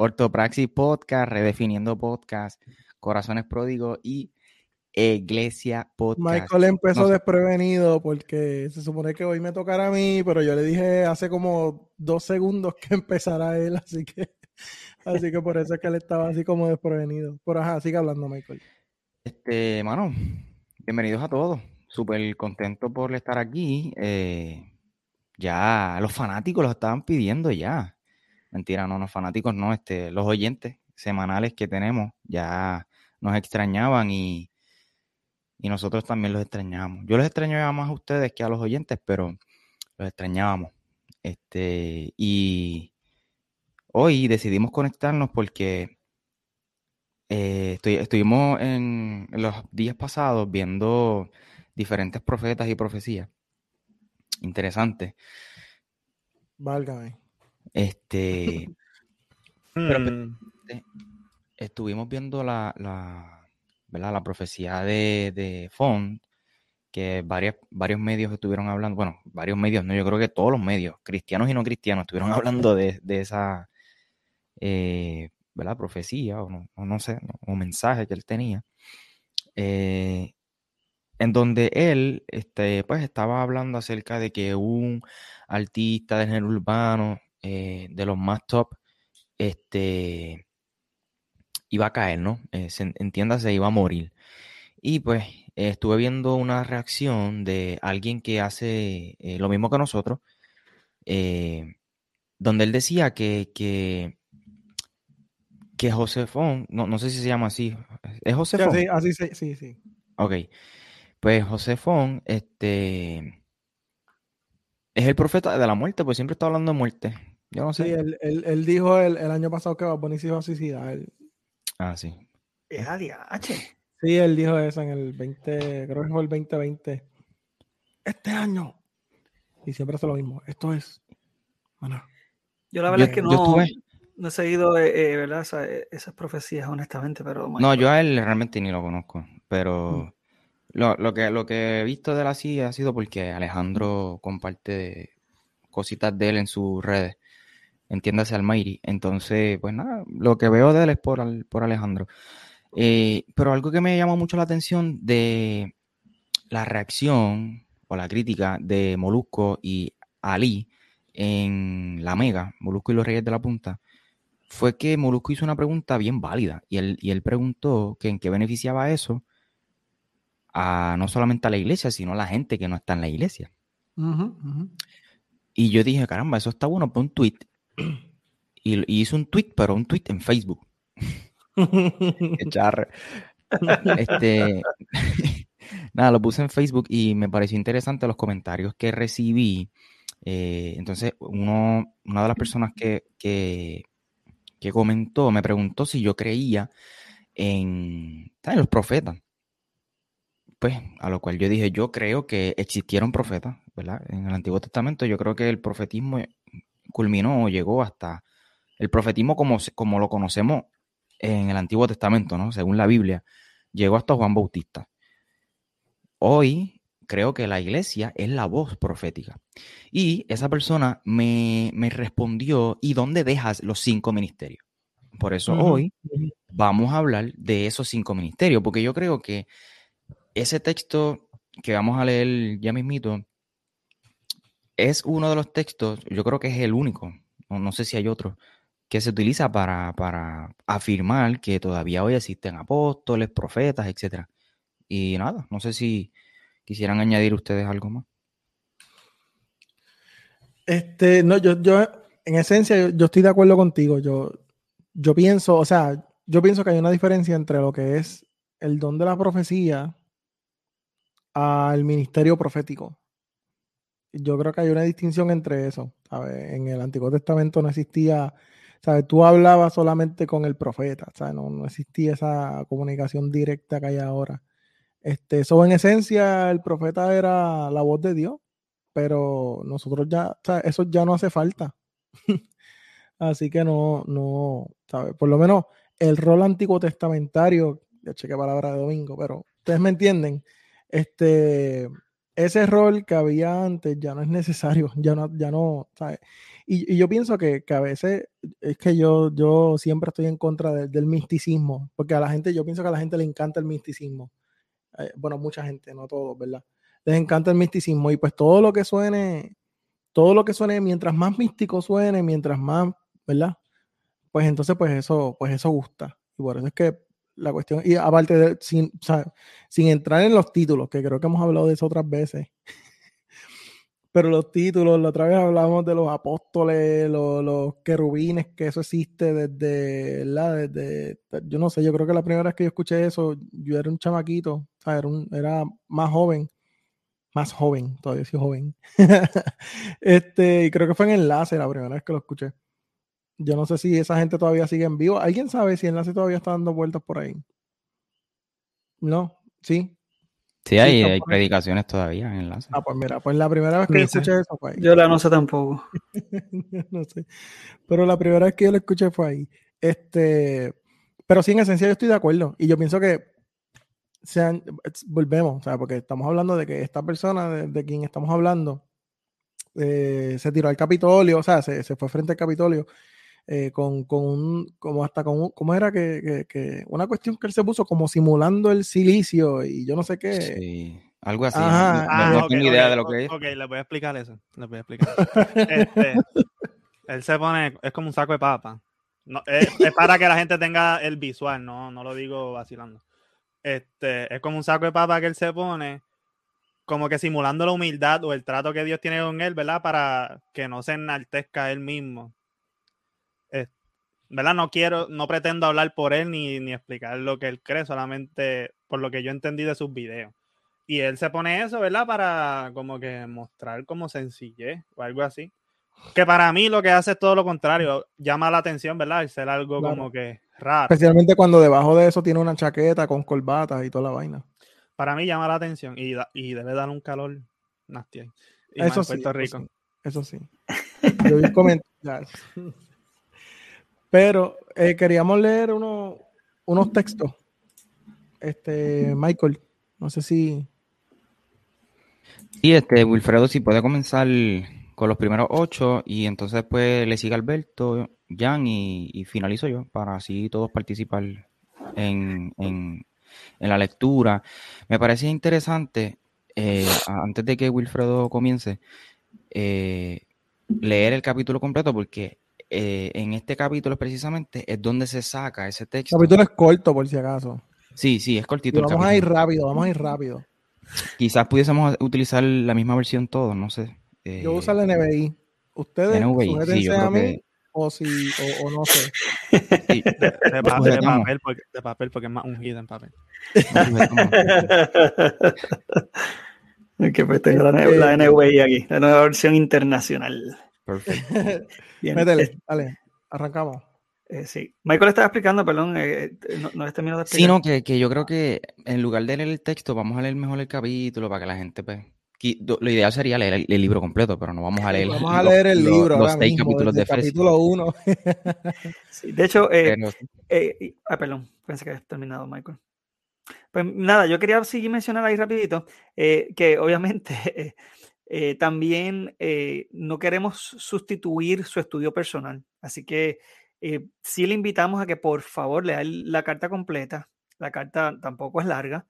Ortopraxis Podcast, Redefiniendo Podcast, Corazones Pródigos y Iglesia Podcast. Michael empezó desprevenido porque se supone que hoy me tocará a mí, pero yo le dije hace como dos segundos que empezara él, así que, así que por eso es que él estaba así como desprevenido. Por ajá, sigue hablando, Michael. Este, mano, bienvenidos a todos. Súper contento por estar aquí. Eh, ya los fanáticos lo estaban pidiendo ya. Mentira, no, los fanáticos no, este, los oyentes semanales que tenemos ya nos extrañaban y, y nosotros también los extrañábamos. Yo los extrañaba más a ustedes que a los oyentes, pero los extrañábamos. Este, y hoy decidimos conectarnos porque eh, estoy, estuvimos en, los días pasados viendo diferentes profetas y profecías. Interesante. Válgame. Este. pero, hmm. estuvimos viendo la, la, ¿verdad? la profecía de, de Font, que varias, varios medios estuvieron hablando, bueno, varios medios, no, yo creo que todos los medios, cristianos y no cristianos, estuvieron hablando de, de esa eh, ¿verdad? profecía, o no, o no sé, o mensaje que él tenía. Eh, en donde él este, pues, estaba hablando acerca de que un artista de género urbano eh, de los más top este, iba a caer, ¿no? Eh, se, entiéndase, iba a morir. Y pues eh, estuve viendo una reacción de alguien que hace eh, lo mismo que nosotros, eh, donde él decía que, que, que Josefón, no, no sé si se llama así, ¿es Josefón? Sí, así, sí, sí, sí. Ok. Pues Josefón, este, es el profeta de la muerte, pues siempre está hablando de muerte. Yo no sé. Sí, él, él, él dijo el, el, año pasado que va a poner a suicidar. Él... Ah, sí. Es ADH. Sí, él dijo eso en el 20, creo que fue el 2020. Este año. Y siempre hace lo mismo. Esto es. Bueno. Yo la verdad yo, es que no, no he seguido eh, ¿verdad? Esa, esas profecías, honestamente, pero... No, yo a él realmente ni lo conozco, pero... Mm. Lo, lo, que, lo que he visto de él así ha sido porque Alejandro comparte cositas de él en sus redes. Entiéndase Almighty. Entonces, pues nada, lo que veo de él es por, por Alejandro. Eh, pero algo que me llamó mucho la atención de la reacción o la crítica de Molusco y Ali en la Mega, Molusco y los Reyes de la Punta, fue que Molusco hizo una pregunta bien válida y él, y él preguntó que en qué beneficiaba eso a no solamente a la iglesia, sino a la gente que no está en la iglesia. Uh -huh, uh -huh. Y yo dije, caramba, eso está bueno por un tweet. Y, y hice un tweet, pero un tweet en Facebook. Echar. este, nada, lo puse en Facebook y me pareció interesante los comentarios que recibí. Eh, entonces, uno, una de las personas que, que, comentó me preguntó si yo creía en los profetas pues a lo cual yo dije, yo creo que existieron profetas, ¿verdad? En el Antiguo Testamento yo creo que el profetismo culminó o llegó hasta el profetismo como, como lo conocemos en el Antiguo Testamento, ¿no? Según la Biblia, llegó hasta Juan Bautista. Hoy creo que la iglesia es la voz profética. Y esa persona me, me respondió, ¿y dónde dejas los cinco ministerios? Por eso uh -huh. hoy vamos a hablar de esos cinco ministerios, porque yo creo que ese texto que vamos a leer ya mismito es uno de los textos, yo creo que es el único, no, sé si hay otro, que se utiliza para, para, afirmar que todavía hoy existen apóstoles, profetas, etc. Y nada, no sé si quisieran añadir ustedes algo más. Este, no, yo, yo en esencia, yo, yo estoy de acuerdo contigo. Yo, yo pienso, o sea, yo pienso que hay una diferencia entre lo que es el don de la profecía al ministerio profético. Yo creo que hay una distinción entre eso. ¿sabes? En el Antiguo Testamento no existía ¿sabes? Tú hablabas solamente con el profeta, ¿sabes? No, no existía esa comunicación directa que hay ahora. Este, eso en esencia, el profeta era la voz de Dios, pero nosotros ya, eso ya no hace falta. Así que no, no, ¿sabes? Por lo menos el rol antiguo testamentario, ya chequé palabra de domingo, pero ustedes me entienden, este, ese rol que había antes ya no es necesario, ya no, ya no, ¿sabes? Y, yo pienso que, a veces es que yo, yo siempre estoy en contra del misticismo, porque a la gente, yo pienso que a la gente le encanta el misticismo. Eh, bueno, mucha gente, no todos, ¿verdad? Les encanta el misticismo y pues todo lo que suene, todo lo que suene, mientras más místico suene, mientras más, ¿verdad? Pues entonces, pues eso, pues eso gusta. Y por eso es que la cuestión, y aparte de, sin, sin entrar en los títulos, que creo que hemos hablado de eso otras veces, pero los títulos, la otra vez hablamos de los apóstoles, los, querubines, que eso existe desde, la desde, yo no sé, yo creo que la primera vez que yo escuché eso, yo era un chamaquito, era, era más joven, más joven, todavía soy joven. este, y creo que fue en Enlace la primera vez que lo escuché. Yo no sé si esa gente todavía sigue en vivo. ¿Alguien sabe si Enlace todavía está dando vueltas por ahí? No, sí, Sí, hay, predicaciones todavía en enlace. Ah, pues mira, pues la primera vez que escuché eso fue ahí. Yo la no sé tampoco. no sé. Pero la primera vez que yo lo escuché fue ahí. Este, pero sí, en esencia yo estoy de acuerdo. Y yo pienso que sean, volvemos, o sea, porque estamos hablando de que esta persona de, quien estamos hablando eh, se tiró al Capitolio, o sea, se, se fue frente al Capitolio eh, con, con, un, como hasta con un, ¿cómo era que, que, una cuestión que él se puso como simulando el silicio y yo no sé qué. Sí, algo así. Ajá. No, ah, tengo idea de lo que es. Ok, le voy a explicar eso. Le voy a explicar. este, él se pone, es como un saco de papa. No, es, para que la gente tenga el visual, no, no lo digo vacilando. Este, es como un saco de papa que él se pone, como que simulando la humildad o el trato que Dios tiene con él, ¿verdad? Para que no se enaltezca él mismo. ¿Verdad? No quiero, no pretendo hablar por él ni, ni, explicar lo que él cree, solamente por lo que yo entendí de sus videos. Y él se pone eso, ¿verdad? Para como que mostrar como sencillez o algo así. Que para mí lo que hace es todo lo contrario, llama la atención, ¿verdad? Y ser algo como que raro. Especialmente cuando debajo de eso tiene una chaqueta con corbatas y toda la vaina. Para mí llama la atención y, y debe dar un calor nasty eso, sí, Puerto Rico. eso sí. Yo vi comentarios. Pero eh, queríamos leer unos textos. Este, Michael, no sé si. Sí, este, Wilfredo, si puede comenzar con los primeros ocho y entonces pues le sigue Alberto, Jan y, finalizo yo para así todos participar en, la lectura. Me parece interesante, eh, antes de que Wilfredo comience, eh, leer el capítulo completo porque eh, en este capítulo precisamente es donde se saca ese texto. El capítulo es corto, por si acaso. Sí, sí, es cortito. vamos a ir rápido, vamos a ir rápido. Quizás pudiésemos utilizar la misma versión todos, no sé. Eh, yo uso el NBI. Ustedes NBI, sí, a mí o, si, o, no sé. Sí. De, papel, porque, de papel porque es más ungido en papel. que pues tengo la, la NBI aquí, la nueva versión internacional. Perfecto. Métele, dale, arrancamos. Eh, sí. Michael estaba explicando, perdón, eh, eh, no, no terminado de explicar. Sí, no, que, que, yo creo que en lugar de leer el texto, vamos a leer mejor el capítulo para que la gente, pues, lo ideal sería leer el, libro completo, pero no vamos a leer. Vamos a leer el libro, los, seis capítulos de Capítulo 1. sí, de hecho, eh, ah, perdón, pensé que había terminado, Michael. Pues nada, yo quería seguir mencionar ahí rapidito que obviamente eh, también eh, no queremos sustituir su estudio personal, así que eh, sí le invitamos a que por favor lea la carta completa. La carta tampoco es larga,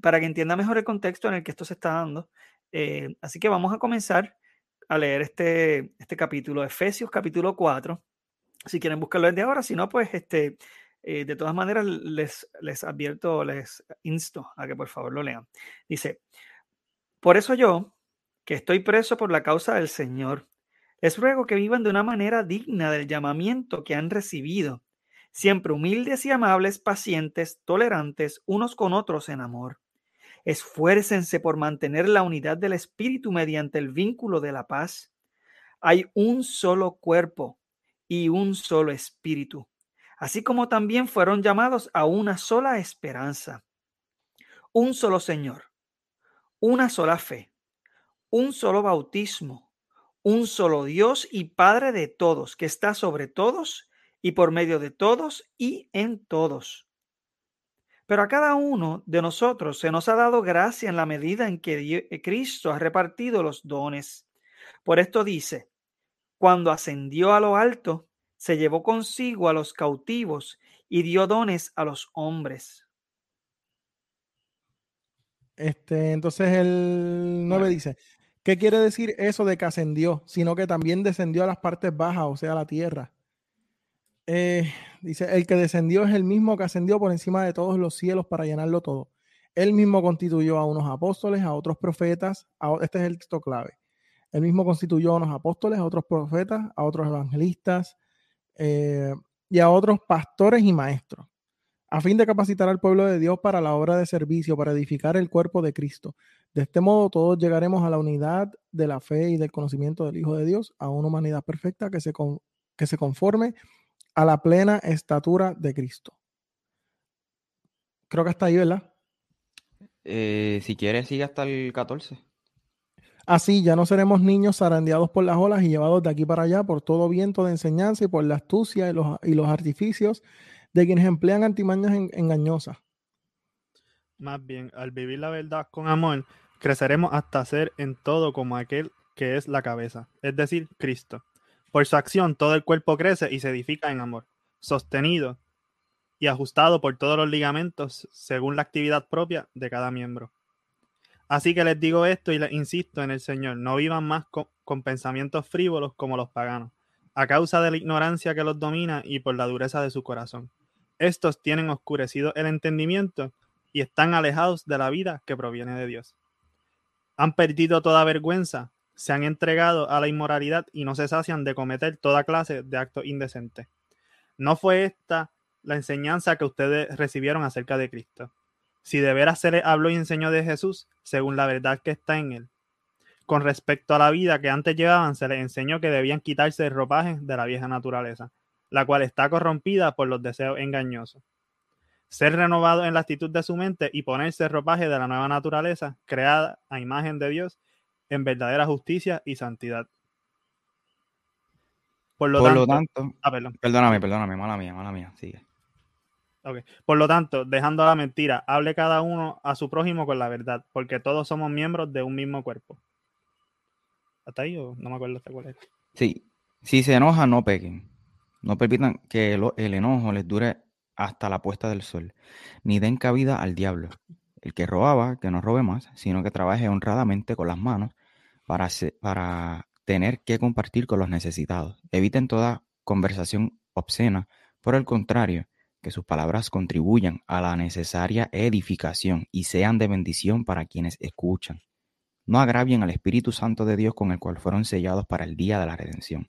para que entienda mejor el contexto en el que esto se está dando. así que vamos a comenzar a leer este, este capítulo, Efesios capítulo 4. Si quieren buscarlo desde ahora, si no, pues este, de todas maneras les, les advierto, les insto a que por favor lo lean. Dice, por eso yo, que estoy preso por la causa del Señor. Les ruego que vivan de una manera digna del llamamiento que han recibido, siempre humildes y amables, pacientes, tolerantes unos con otros en amor. Esfuércense por mantener la unidad del Espíritu mediante el vínculo de la paz. Hay un solo cuerpo y un solo espíritu, así como también fueron llamados a una sola esperanza, un solo Señor, una sola fe, un solo bautismo, un solo Dios y Padre de todos, que está sobre todos y por medio de todos y en todos. Pero a cada uno de nosotros se nos ha dado gracia en la medida en que eh, Cristo ha repartido los dones. Por esto dice, cuando ascendió a lo alto, se llevó consigo a los cautivos y dio dones a los hombres. Este, entonces el 9 dice, ¿qué quiere decir eso de que ascendió? Sino que también descendió a las partes bajas, o sea, a la tierra. Eh, dice, el que descendió es el mismo que ascendió por encima de todos los cielos para llenarlo todo. Él mismo constituyó a unos apóstoles, a otros profetas, este es el texto clave. Él mismo constituyó a unos apóstoles, a otros profetas, a otros evangelistas eh, y a otros pastores y maestros, a fin de capacitar al pueblo de Dios para la obra de servicio, para edificar el cuerpo de Cristo. De este modo todos llegaremos a la unidad de la fe y del conocimiento del Hijo de Dios, a una humanidad perfecta que se, que se conforme a la plena estatura de Cristo. Creo que hasta ahí, ¿verdad? Eh, si quieres, sigue hasta el 14. Así ya no seremos niños zarandeados por las olas y llevados de aquí para allá por todo viento de enseñanza y por la astucia y los, y los artificios de quienes emplean antimañas engañosas. Más bien, al vivir la verdad con amor, creceremos hasta ser en todo como aquel que es la cabeza, es decir, Cristo por su acción, todo el cuerpo crece y se edifica en amor, sostenido y ajustado por todos los ligamentos según la actividad propia de cada miembro. Así que les digo esto y les insisto en el Señor, no vivan más con, pensamientos frívolos como los paganos, a causa de la ignorancia que los domina y por la dureza de su corazón. Estos tienen oscurecido el entendimiento y están alejados de la vida que proviene de Dios. Han perdido toda vergüenza se han entregado a la inmoralidad y no se sacian de cometer toda clase de actos indecentes. No fue esta la enseñanza que ustedes recibieron acerca de Cristo. Si de veras se les habló y enseñó de Jesús, según la verdad que está en él. Con respecto a la vida que antes llevaban, se les enseñó que debían quitarse el ropaje de la vieja naturaleza, la cual está corrompida por los deseos engañosos. Ser renovado en la actitud de su mente y ponerse el ropaje de la nueva naturaleza, creada a imagen de Dios en verdadera justicia y santidad. Por lo, tanto, ah, perdóname, perdóname, mala mía, mala mía, sigue. Por lo tanto, dejando la mentira, hable cada uno a su prójimo con la verdad, porque todos somos miembros de un mismo cuerpo. ¿Hasta ahí o no me acuerdo hasta cuál es? Sí, si se enoja, no pequen. No permitan que el enojo les dure hasta la puesta del sol, ni den cabida al diablo. El que robaba, que no robe más, sino que trabaje honradamente con las manos para, para tener que compartir con los necesitados. Eviten toda conversación obscena. Por el contrario, que sus palabras contribuyan a la necesaria edificación y sean de bendición para quienes escuchan. No agravien al Espíritu Santo de Dios con el cual fueron sellados para el día de la redención.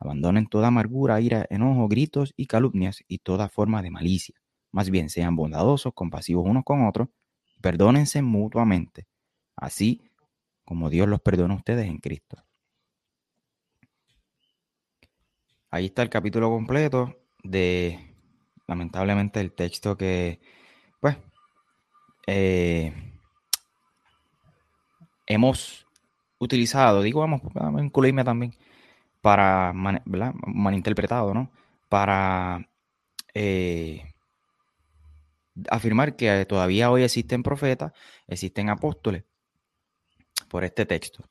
Abandonen toda amargura, ira, enojo, gritos y calumnias y toda forma de malicia. Más bien sean bondadosos, compasivos unos con otros, perdónense mutuamente. Así como Dios los perdona a ustedes en Cristo. Ahí está el capítulo completo de, lamentablemente, el texto que, pues, eh, hemos utilizado, digo, vamos, a incluirme también, para, ¿verdad? malinterpretado, ¿no? Para eh, afirmar que todavía hoy existen profetas, existen apóstoles, por este texto.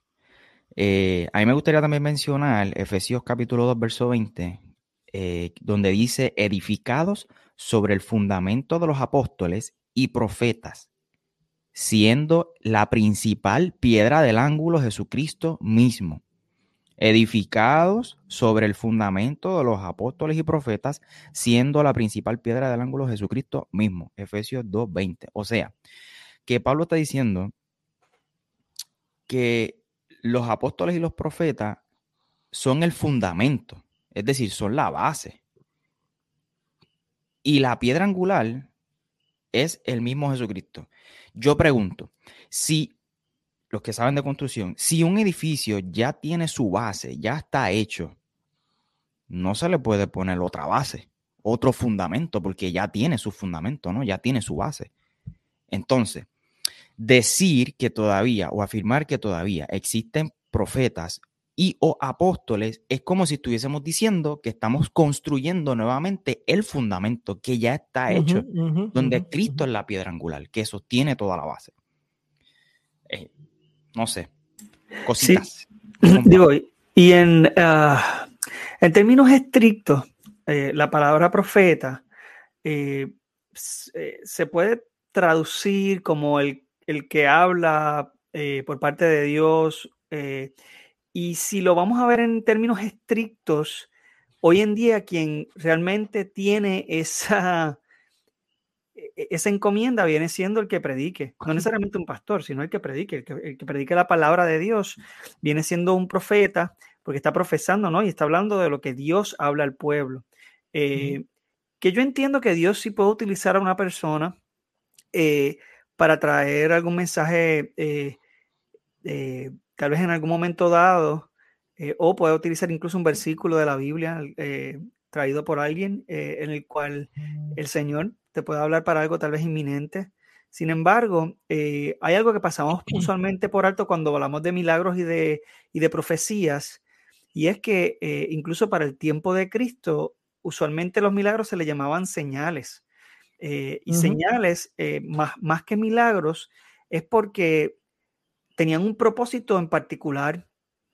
Eh, a mí me gustaría también mencionar Efesios capítulo 2, verso 20, eh, donde dice, edificados sobre el fundamento de los apóstoles y profetas, siendo la principal piedra del ángulo Jesucristo mismo. Edificados sobre el fundamento de los apóstoles y profetas, siendo la principal piedra del ángulo Jesucristo mismo. Efesios 2.20. O sea, que Pablo está diciendo que los apóstoles y los profetas son el fundamento, es decir, son la base. Y la piedra angular es el mismo Jesucristo. Yo pregunto, si los que saben de construcción, si un edificio ya tiene su base, ya está hecho, no se le puede poner otra base, otro fundamento, porque ya tiene su fundamento, ¿no? Ya tiene su base. Entonces, decir que todavía o afirmar que todavía existen profetas y o apóstoles es como si estuviésemos diciendo que estamos construyendo nuevamente el fundamento que ya está hecho, donde Cristo es la piedra angular, que sostiene toda la base. Eh, no sé, cositas. Digo, y en, ah, en términos estrictos, eh, la palabra profeta eh, se puede traducir como el, que habla por parte de Dios y si lo vamos a ver en términos estrictos, hoy en día quien realmente tiene esa, esa encomienda viene siendo el que predique, no necesariamente un pastor, sino el que predique, el que, predique la palabra de Dios, viene siendo un profeta, porque está profesando, ¿no? Y está hablando de lo que Dios habla al pueblo. Eh, que yo entiendo que Dios sí puede utilizar a una persona eh, para traer algún mensaje eh, tal vez en algún momento dado, o puede utilizar incluso un versículo de la Biblia traído por alguien en el cual el Señor te puede hablar para algo tal vez inminente. Sin embargo, hay algo que pasamos usualmente por alto cuando hablamos de milagros y de, y de profecías, y es que incluso para el tiempo de Cristo, usualmente los milagros se le llamaban señales. y señales, más, más que milagros, es porque tenían un propósito en particular.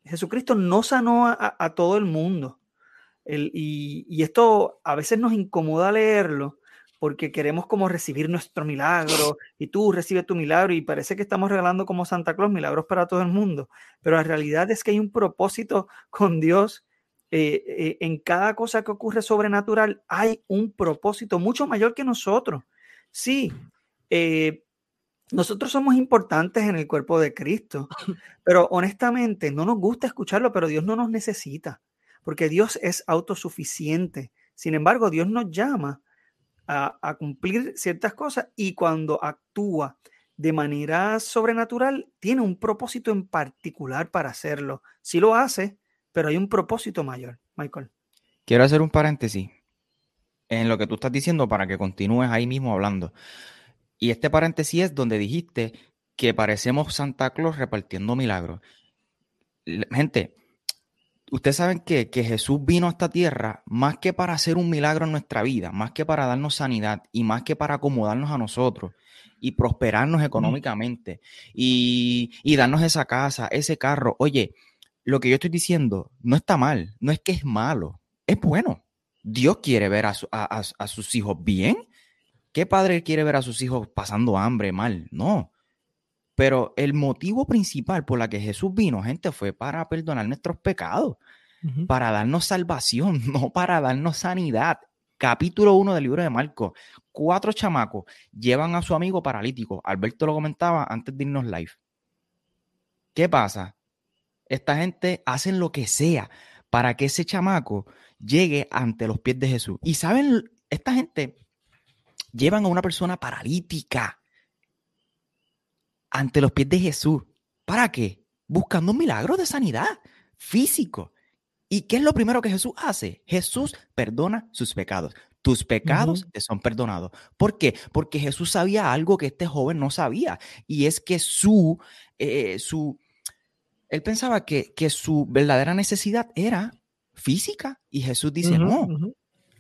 Jesucristo no sanó a, todo el mundo. y, esto a veces nos incomoda leerlo porque queremos como recibir nuestro milagro y tú recibes tu milagro y parece que estamos regalando como Santa Claus milagros para todo el mundo. Pero la realidad es que hay un propósito con Dios. Eh, eh, en cada cosa que ocurre sobrenatural hay un propósito mucho mayor que nosotros. Sí, eh, nosotros somos importantes en el cuerpo de Cristo, pero honestamente no nos gusta escucharlo, pero Dios no nos necesita, porque Dios es autosuficiente. Sin embargo, Dios nos llama a, cumplir ciertas cosas y cuando actúa de manera sobrenatural, tiene un propósito en particular para hacerlo. Sí lo hace, pero hay un propósito mayor. Michael. Quiero hacer un paréntesis en lo que tú estás diciendo para que continúes ahí mismo hablando. Y este paréntesis es donde dijiste que parecemos Santa Claus repartiendo milagros. Gente, ustedes saben que, Jesús vino a esta tierra más que para hacer un milagro en nuestra vida, más que para darnos sanidad y más que para acomodarnos a nosotros y prosperarnos económicamente y, darnos esa casa, ese carro. Oye, lo que yo estoy diciendo no está mal, no es que es malo, es bueno. Dios quiere ver a sus hijos bien ¿Qué padre quiere ver a sus hijos pasando hambre, mal? No. Pero el motivo principal por la que Jesús vino, gente, fue para perdonar nuestros pecados, para darnos salvación, no para darnos sanidad. Capítulo 1 del libro de Marcos. Cuatro chamacos llevan a su amigo paralítico. Alberto lo comentaba antes de irnos live. ¿Qué pasa? Esta gente hacen lo que sea para que ese chamaco llegue ante los pies de Jesús. Y saben, esta gente llevan a una persona paralítica ante los pies de Jesús. ¿Para qué? Buscando un milagro de sanidad físico. ¿Y qué es lo primero que Jesús hace? Jesús perdona sus pecados. Tus pecados te son perdonados. ¿Por qué? Porque Jesús sabía algo que este joven no sabía. Y es que su, eh, su, él pensaba que, que, su verdadera necesidad era física. Y Jesús dice, no,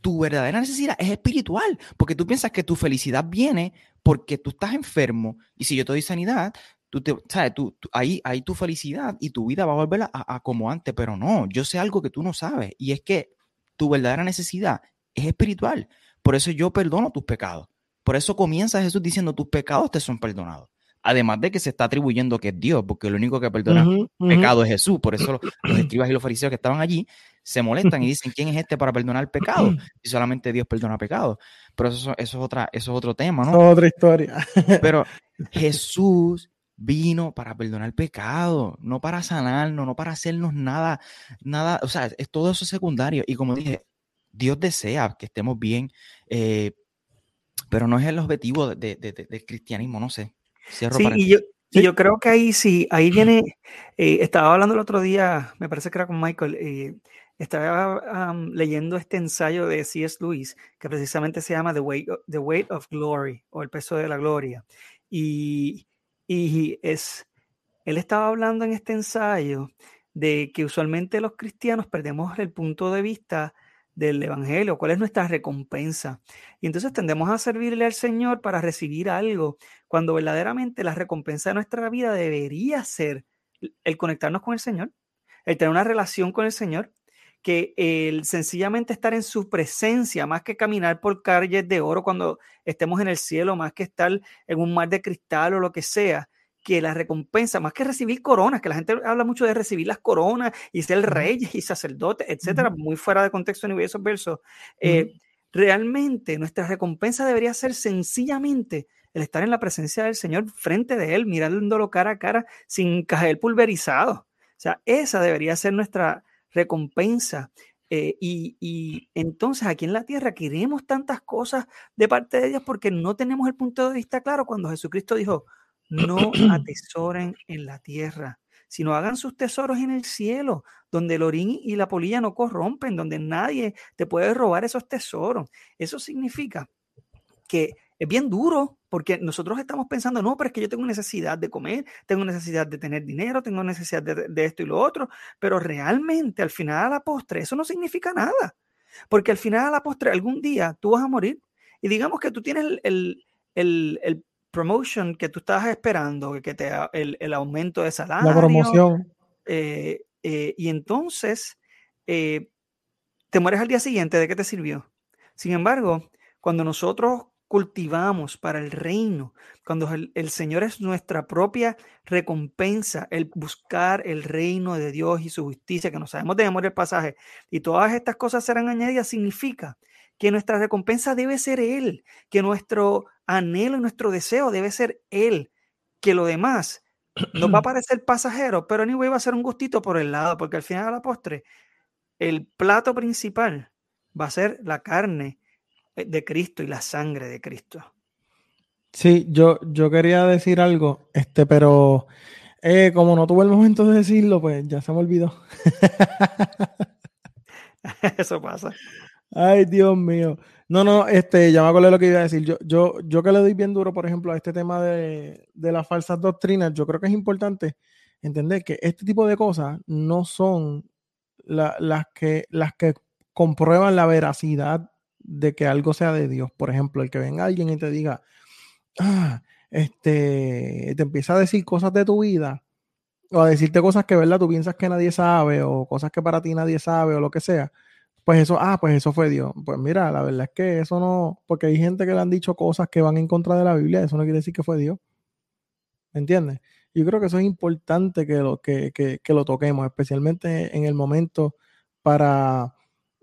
tu verdadera necesidad es espiritual, porque tú piensas que tu felicidad viene porque tú estás enfermo y si yo te doy sanidad, tú te, sabes, ahí, tu felicidad y tu vida va a volver a, como antes, pero no, yo sé algo que tú no sabes y es que tu verdadera necesidad es espiritual. Por eso yo perdono tus pecados. Por eso comienza Jesús diciendo, tus pecados te son perdonados. Además de que se está atribuyendo que es Dios, porque lo único que perdona pecado es Jesús. Por eso los, escribas y los fariseos que estaban allí se molestan y dicen, ¿quién es este para perdonar el pecado? Y solamente Dios perdona pecado. Pero eso, eso, es, otra, eso es otro tema, ¿no? otra historia. Pero Jesús vino para perdonar pecado, no para sanarnos, no para hacernos nada, nada, o sea, es todo eso secundario. Y como dije, Dios desea que estemos bien, eh, pero no es el objetivo de, del cristianismo, no sé sí, y yo, yo, creo que ahí sí, ahí viene, eh, estaba hablando el otro día, me parece que era con Michael, eh, estaba leyendo este ensayo de C.S. Lewis que precisamente se llama The Weight, of, The Weight of Glory o El peso de la gloria. Y, y es, él estaba hablando en este ensayo de que usualmente los cristianos perdemos el punto de vista del Evangelio, cuál es nuestra recompensa. Y entonces tendemos a servirle al Señor para recibir algo, cuando verdaderamente la recompensa de nuestra vida debería ser el conectarnos con el Señor, el tener una relación con el Señor, que el sencillamente estar en su presencia, más que caminar por calles de oro cuando estemos en el cielo, más que estar en un mar de cristal o lo que sea, que la recompensa, más que recibir coronas, que la gente habla mucho de recibir las coronas y ser rey y sacerdote, etcétera, muy fuera de contexto en esos versos. Eh, realmente nuestra recompensa debería ser sencillamente el estar en la presencia del Señor frente de Él, mirándolo cara a cara, sin caer pulverizado. O sea, esa debería ser nuestra recompensa. Eh, y, y, entonces aquí en la tierra queremos tantas cosas de parte de Dios porque no tenemos el punto de vista claro cuando Jesucristo dijo, no atesoren en la tierra, sino hagan sus tesoros en el cielo, donde el orín y la polilla no corrompen, donde nadie te puede robar esos tesoros. Eso significa que es bien duro porque nosotros estamos pensando, no, pero es que yo tengo necesidad de comer, tengo necesidad de tener dinero, tengo necesidad de, esto y lo otro, pero realmente al final a la postre eso no significa nada, porque al final a la postre algún día tú vas a morir y digamos que tú tienes el, el, el, promotion que tú estabas esperando, que te el, el aumento de salario. La promoción. Eh, eh, y entonces eh, te mueres al día siguiente, ¿de qué te sirvió? Sin embargo, cuando nosotros cultivamos para el reino, cuando el, el, Señor es nuestra propia recompensa, el buscar el reino de Dios y su justicia, que no sabemos de memoria el pasaje, y todas estas cosas serán añadidas, significa que nuestra recompensa debe ser Él, que nuestro anhelo y nuestro deseo debe ser Él, que lo demás nos va a parecer pasajero, pero anyway va a ser un gustito por el lado, porque al final de la postre, el plato principal va a ser la carne de Cristo y la sangre de Cristo. Sí, yo, yo quería decir algo, este, pero eh, como no tuve el momento de decirlo, pues ya se me olvidó. Eso pasa. Ay, Dios mío. No, no, este, ya me acordé lo que iba a decir. Yo, yo, yo que le doy bien duro, por ejemplo, a este tema de, de las falsas doctrinas, yo creo que es importante entender que este tipo de cosas no son las, que, las que comprueban la veracidad de que algo sea de Dios. Por ejemplo, el que venga alguien y te diga, ah, este, te empieza a decir cosas de tu vida, o a decirte cosas que, ¿verdad? Tú piensas que nadie sabe, o cosas que para ti nadie sabe, o lo que sea pues eso, ah, pues eso fue Dios. Pues mira, la verdad es que eso no, porque hay gente que le han dicho cosas que van en contra de la Biblia, eso no quiere decir que fue Dios. ¿Me entiendes? Yo creo que eso es importante que lo, que, que, que lo toquemos, especialmente en el momento para,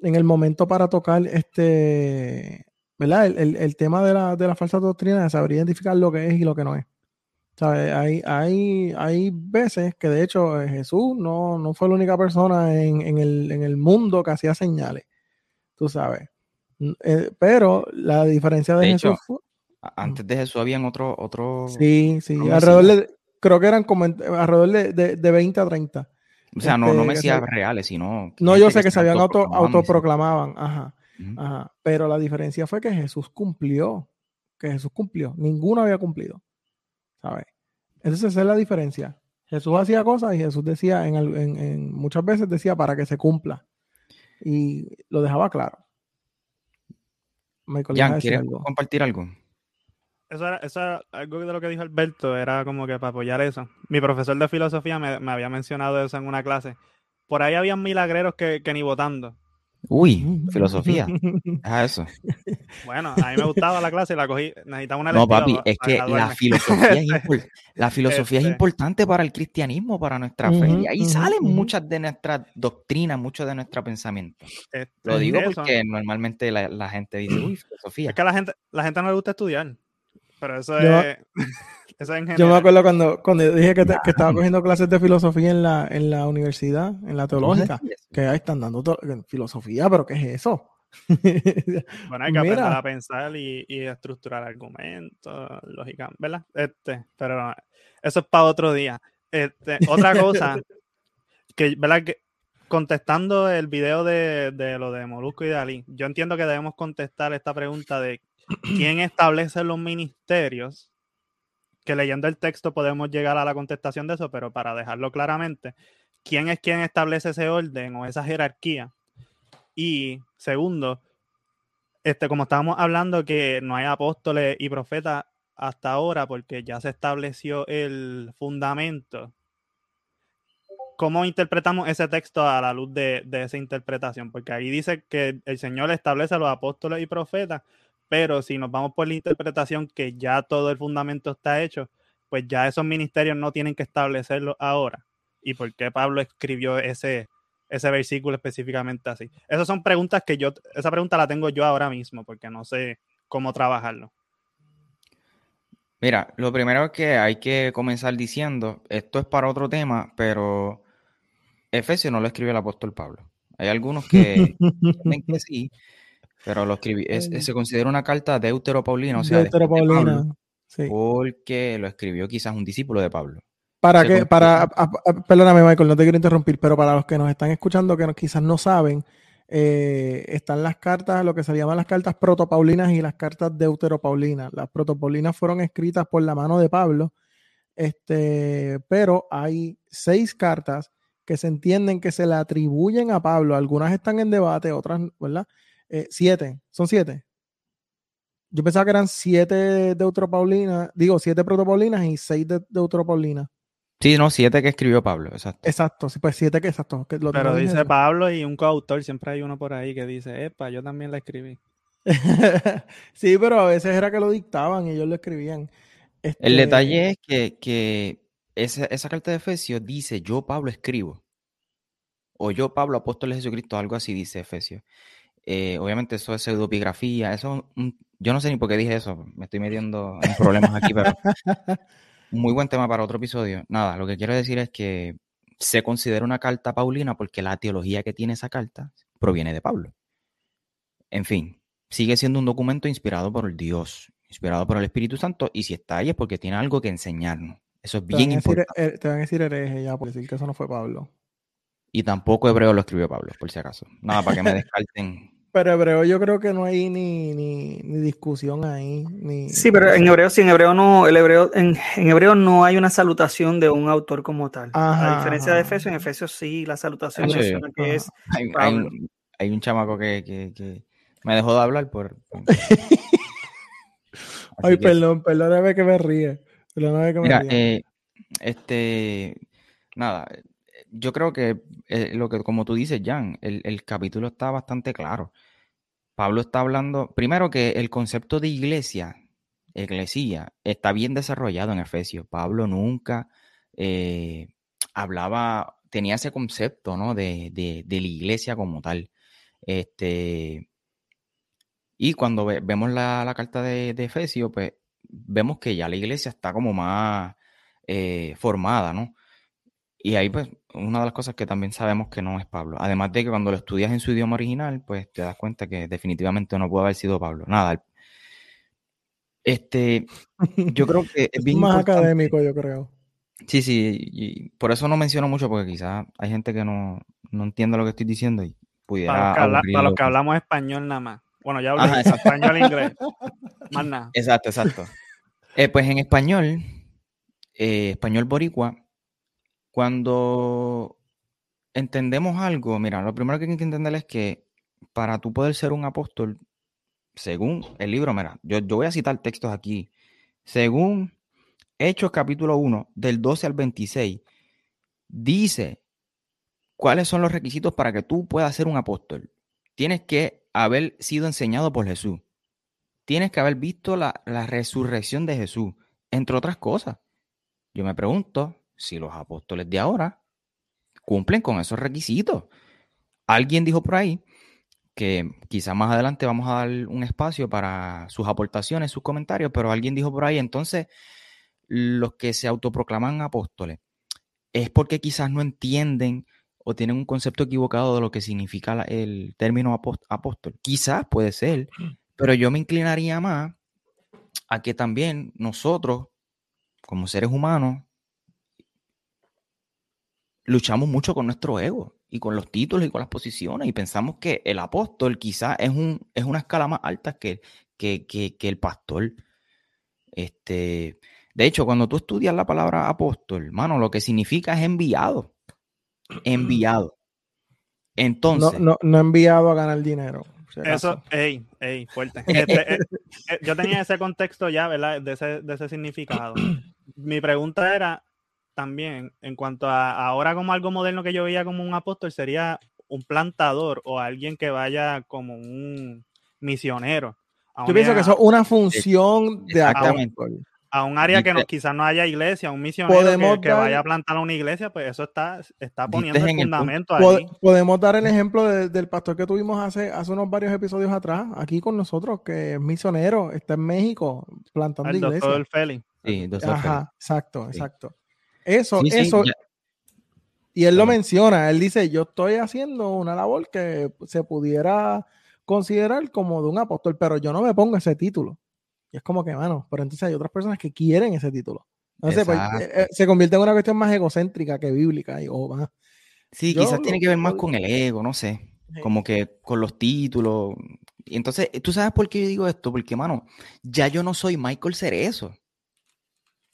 en el momento para tocar este, ¿verdad? El, el, tema de la, de la falsa doctrina, de saber identificar lo que es y lo que no es. Hay, hay, hay veces que de hecho eh, Jesús no, no fue la única persona en, en, el, en, el, mundo que hacía señales, tú sabes. Eh, pero la diferencia de, Jesús Antes de Jesús habían otros... Otro, sí, sí, alrededor de, creo que eran como alrededor de, de, de 20 a 30. O sea, no, no este, mesías reales, sino... No, yo sé que, se habían auto, autoproclamaban, ajá, ajá. Pero la diferencia fue que Jesús cumplió, que Jesús cumplió. Ninguno había cumplido. ¿sabes? Entonces esa es la diferencia. Jesús hacía cosas y Jesús decía, en, muchas veces decía para que se cumpla. Y lo dejaba claro. Michael, ¿quieres compartir algo? Eso era, eso algo de lo que dijo Alberto, era como que para apoyar eso. Mi profesor de filosofía me, había mencionado eso en una clase. Por ahí habían milagreros que, que ni votando. Uy, filosofía. Ah, eso. Bueno, a mí me gustaba la clase, la cogí, necesitaba una No, papi, es que la filosofía, es, la filosofía es este importante para el cristianismo, para nuestra fe. Y ahí salen muchas de nuestras doctrinas, muchos de nuestros pensamientos. Este, Lo digo porque normalmente la, gente dice, uy, filosofía. Es que a la gente, la gente no le gusta estudiar. Pero eso es. Yo me acuerdo cuando, cuando dije que, estaba cogiendo clases de filosofía en la, en la universidad, en la teológica, que ahí están dando filosofía, pero ¿qué es eso? bueno, hay que aprender a pensar y, y estructurar argumentos, lógica, ¿verdad? Este, pero eso es para otro día. Este, otra cosa, que, ¿verdad? Que contestando el video de, de, lo de Molusco y Dalí, yo entiendo que debemos contestar esta pregunta de quién establece los ministerios, que leyendo el texto podemos llegar a la contestación de eso, pero para dejarlo claramente, ¿quién es quien establece ese orden o esa jerarquía? Y segundo, este, como estábamos hablando que no hay apóstoles y profetas hasta ahora porque ya se estableció el fundamento ¿cómo interpretamos ese texto a la luz de, esa interpretación? Porque ahí dice que el Señor establece a los apóstoles y profetas, pero si nos vamos por la interpretación que ya todo el fundamento está hecho, pues ya esos ministerios no tienen que establecerlo ahora. ¿Y por qué Pablo escribió ese, ese versículo específicamente así? Esas son preguntas que yo, esa pregunta la tengo yo ahora mismo, porque no sé cómo trabajarlo. Mira, lo primero que hay que comenzar diciendo, esto es para otro tema, pero Efesio no lo escribió el apóstol Pablo. Hay algunos que dicen que sí, pero lo escribí. se considera una carta deuteropaulina, o sea, deuteropaulina, sí. porque lo escribió quizás un discípulo de Pablo. Para que, para, perdóname Michael, no te quiero interrumpir, pero para los que nos están escuchando que quizás no saben, eh, están las cartas, lo que se llaman las cartas protopaulinas y las cartas deuteropaulinas. Las protopaulinas fueron escritas por la mano de Pablo, este, pero hay seis cartas que se entienden que se le atribuyen a Pablo. Algunas están en debate, otras, ¿verdad? Eh, siete, son siete. Yo pensaba que eran siete de Deutropaulinas, digo, siete protopaulinas y seis de Deutropaulinas. Sí, no, siete que escribió Pablo, exacto. Exacto, sí, pues siete que exacto. Pero dice Pablo y un coautor, siempre hay uno por ahí que dice, epa, yo también la escribí. sí, pero a veces era que lo dictaban y ellos lo escribían. El este detalle es que, que esa, carta de Efesios dice, yo Pablo escribo. O yo Pablo, apóstol de Jesucristo, algo así dice Efesios. Eh, obviamente eso es pseudopigrafía, eso, yo no sé ni por qué dije eso, me estoy metiendo en problemas aquí, pero muy buen tema para otro episodio. Nada, lo que quiero decir es que se considera una carta paulina porque la teología que tiene esa carta proviene de Pablo. En fin, sigue siendo un documento inspirado por el Dios, inspirado por el Espíritu Santo, y si está ahí es porque tiene algo que enseñarnos. Eso es bien importante. te van a decir hereje ya por decir que eso no fue Pablo. Y tampoco hebreo lo escribió Pablo, por si acaso. Nada, para que me descarten. Pero hebreo yo creo que no hay ni, ni, discusión ahí. Ni, sí, pero en hebreo, sí, en hebreo no, el hebreo, en, hebreo no hay una salutación de un autor como tal. a diferencia de Efesios, en Efesios sí, la salutación que es hay, Hay, un, chamaco que, que, me dejó de hablar por. Ay, perdón, perdóname que me ríe. Mira, eh, este, nada, yo creo que eh, lo que, como tú dices, Jan, el, capítulo está bastante claro. Pablo está hablando, primero que el concepto de iglesia, iglesia, está bien desarrollado en Efesios. Pablo nunca eh, hablaba, tenía ese concepto, ¿no? De, de, la iglesia como tal. Este, y cuando vemos la, carta de, de Efesios, pues vemos que ya la iglesia está como más eh, formada, ¿no? Y ahí, pues, una de las cosas que también sabemos que no es Pablo. Además de que cuando lo estudias en su idioma original, pues te das cuenta que definitivamente no puede haber sido Pablo. Nada. Este, yo creo que es bien más académico, yo creo. Sí, sí, y por eso no menciono mucho, porque quizás hay gente que no, no entiende lo que estoy diciendo y pudiera. Para los que, hablamos español nada más. Bueno, ya hablo español e inglés. Más nada. Exacto, exacto. Eh, pues en español, eh, español boricua, cuando entendemos algo, mira, lo primero que hay que entender es que para tú poder ser un apóstol, según el libro, mira, yo, yo voy a citar textos aquí, según Hechos capítulo 1, del 12 al 26, dice cuáles son los requisitos para que tú puedas ser un apóstol. Tienes que haber sido enseñado por Jesús tienes que haber visto la, resurrección de Jesús, entre otras cosas. Yo me pregunto si los apóstoles de ahora cumplen con esos requisitos. Alguien dijo por ahí que quizás más adelante vamos a dar un espacio para sus aportaciones, sus comentarios, pero alguien dijo por ahí, entonces, los que se autoproclaman apóstoles, es porque quizás no entienden o tienen un concepto equivocado de lo que significa el término apóstol. Quizás puede ser, mm. Pero yo me inclinaría más a que también nosotros, como seres humanos, luchamos mucho con nuestro ego y con los títulos y con las posiciones y pensamos que el apóstol quizás es, un, es una escala más alta que, que, que, el pastor. Este, de hecho, cuando tú estudias la palabra apóstol, hermano, lo que significa es enviado. Enviado. Entonces. No, no, enviado a ganar dinero. eso, ey, ey, fuerte. Este, eh, eh, yo tenía ese contexto ya, ¿verdad? De ese, de ese significado. Mi pregunta era también, en cuanto a ahora como algo moderno que yo veía como un apóstol, sería un plantador o alguien que vaya como un misionero. Yo pienso que eso es una función de apóstol a un área que no, quizás no haya iglesia, un misionero que, vaya a plantar una iglesia, pues eso está, está poniendo el fundamento ahí. Podemos dar el ejemplo del pastor que tuvimos hace, hace unos varios episodios atrás, aquí con nosotros, que es misionero, está en México plantando el iglesia. Doctor Félix. Sí, Ajá, exacto, exacto. Eso, eso. y él lo menciona, él dice, yo estoy haciendo una labor que se pudiera considerar como de un apóstol, pero yo no me pongo ese título. Y es como que, mano, pero entonces hay otras personas que quieren ese título. Entonces, pues, eh, eh, se convierte en una cuestión más egocéntrica que bíblica. Y, oh, sí, quizás tiene que ver más con el ego, no sé. Como que con los títulos. Y entonces, ¿tú sabes por qué yo digo esto? Porque, mano, ya yo no soy Michael Cerezo.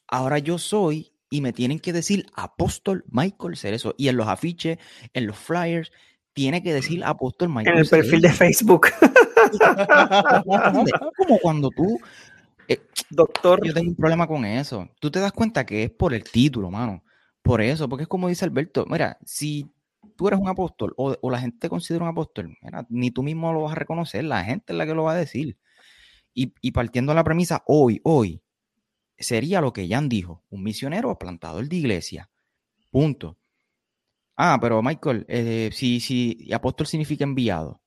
Ahora yo soy y me tienen que decir apóstol Michael Cerezo. Y en los afiches, en los flyers, tiene que decir apóstol Michael En el perfil de Facebook. como cuando tú eh, Doctor. Yo tengo un problema con eso. Tú te das cuenta que es por el título, mano. Por eso, porque es como dice Alberto, mira, si tú eres un apóstol o, la gente te considera un apóstol, ni tú mismo lo vas a reconocer, la gente es la que lo va a decir. Y, partiendo de la premisa, hoy, hoy, sería lo que Jan dijo, un misionero plantador de iglesia. Punto. Ah, pero Michael, eh, si, si apóstol significa enviado.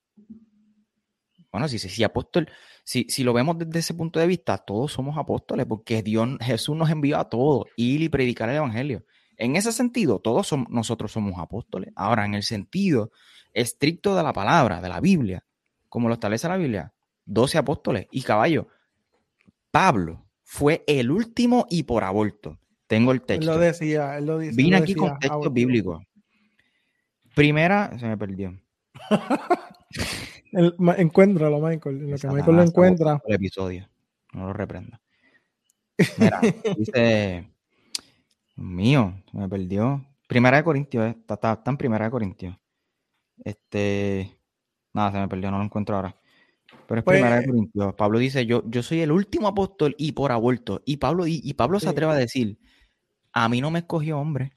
Bueno, si, si apóstol, si, si lo vemos desde ese punto de vista, todos somos apóstoles, porque Dios, Jesús nos envió a todos, ir y predicar el Evangelio. En ese sentido, todos somos, nosotros somos apóstoles. Ahora, en el sentido estricto de la palabra, de la Biblia, como lo establece la Biblia, doce apóstoles y caballo. Pablo fue el último y por aborto. Tengo el texto. Él lo decía, él lo dice. Vine aquí con textos bíblicos. Primera, se me perdió. El, encuéntralo, Michael. Lo que Michael lo encuentra. El episodio. No lo reprenda. Mira, dice. Mío, me perdió. Primera de Corintios, eh. está, está, en Primera de Corintios. Este. Nada, se me perdió, no lo encuentro ahora. Pero es Primera de pues, Corintios. Pablo dice: yo, yo soy el último apóstol y por aborto. Y Pablo, y, Pablo se atreve a decir: A mí no me escogió hombre.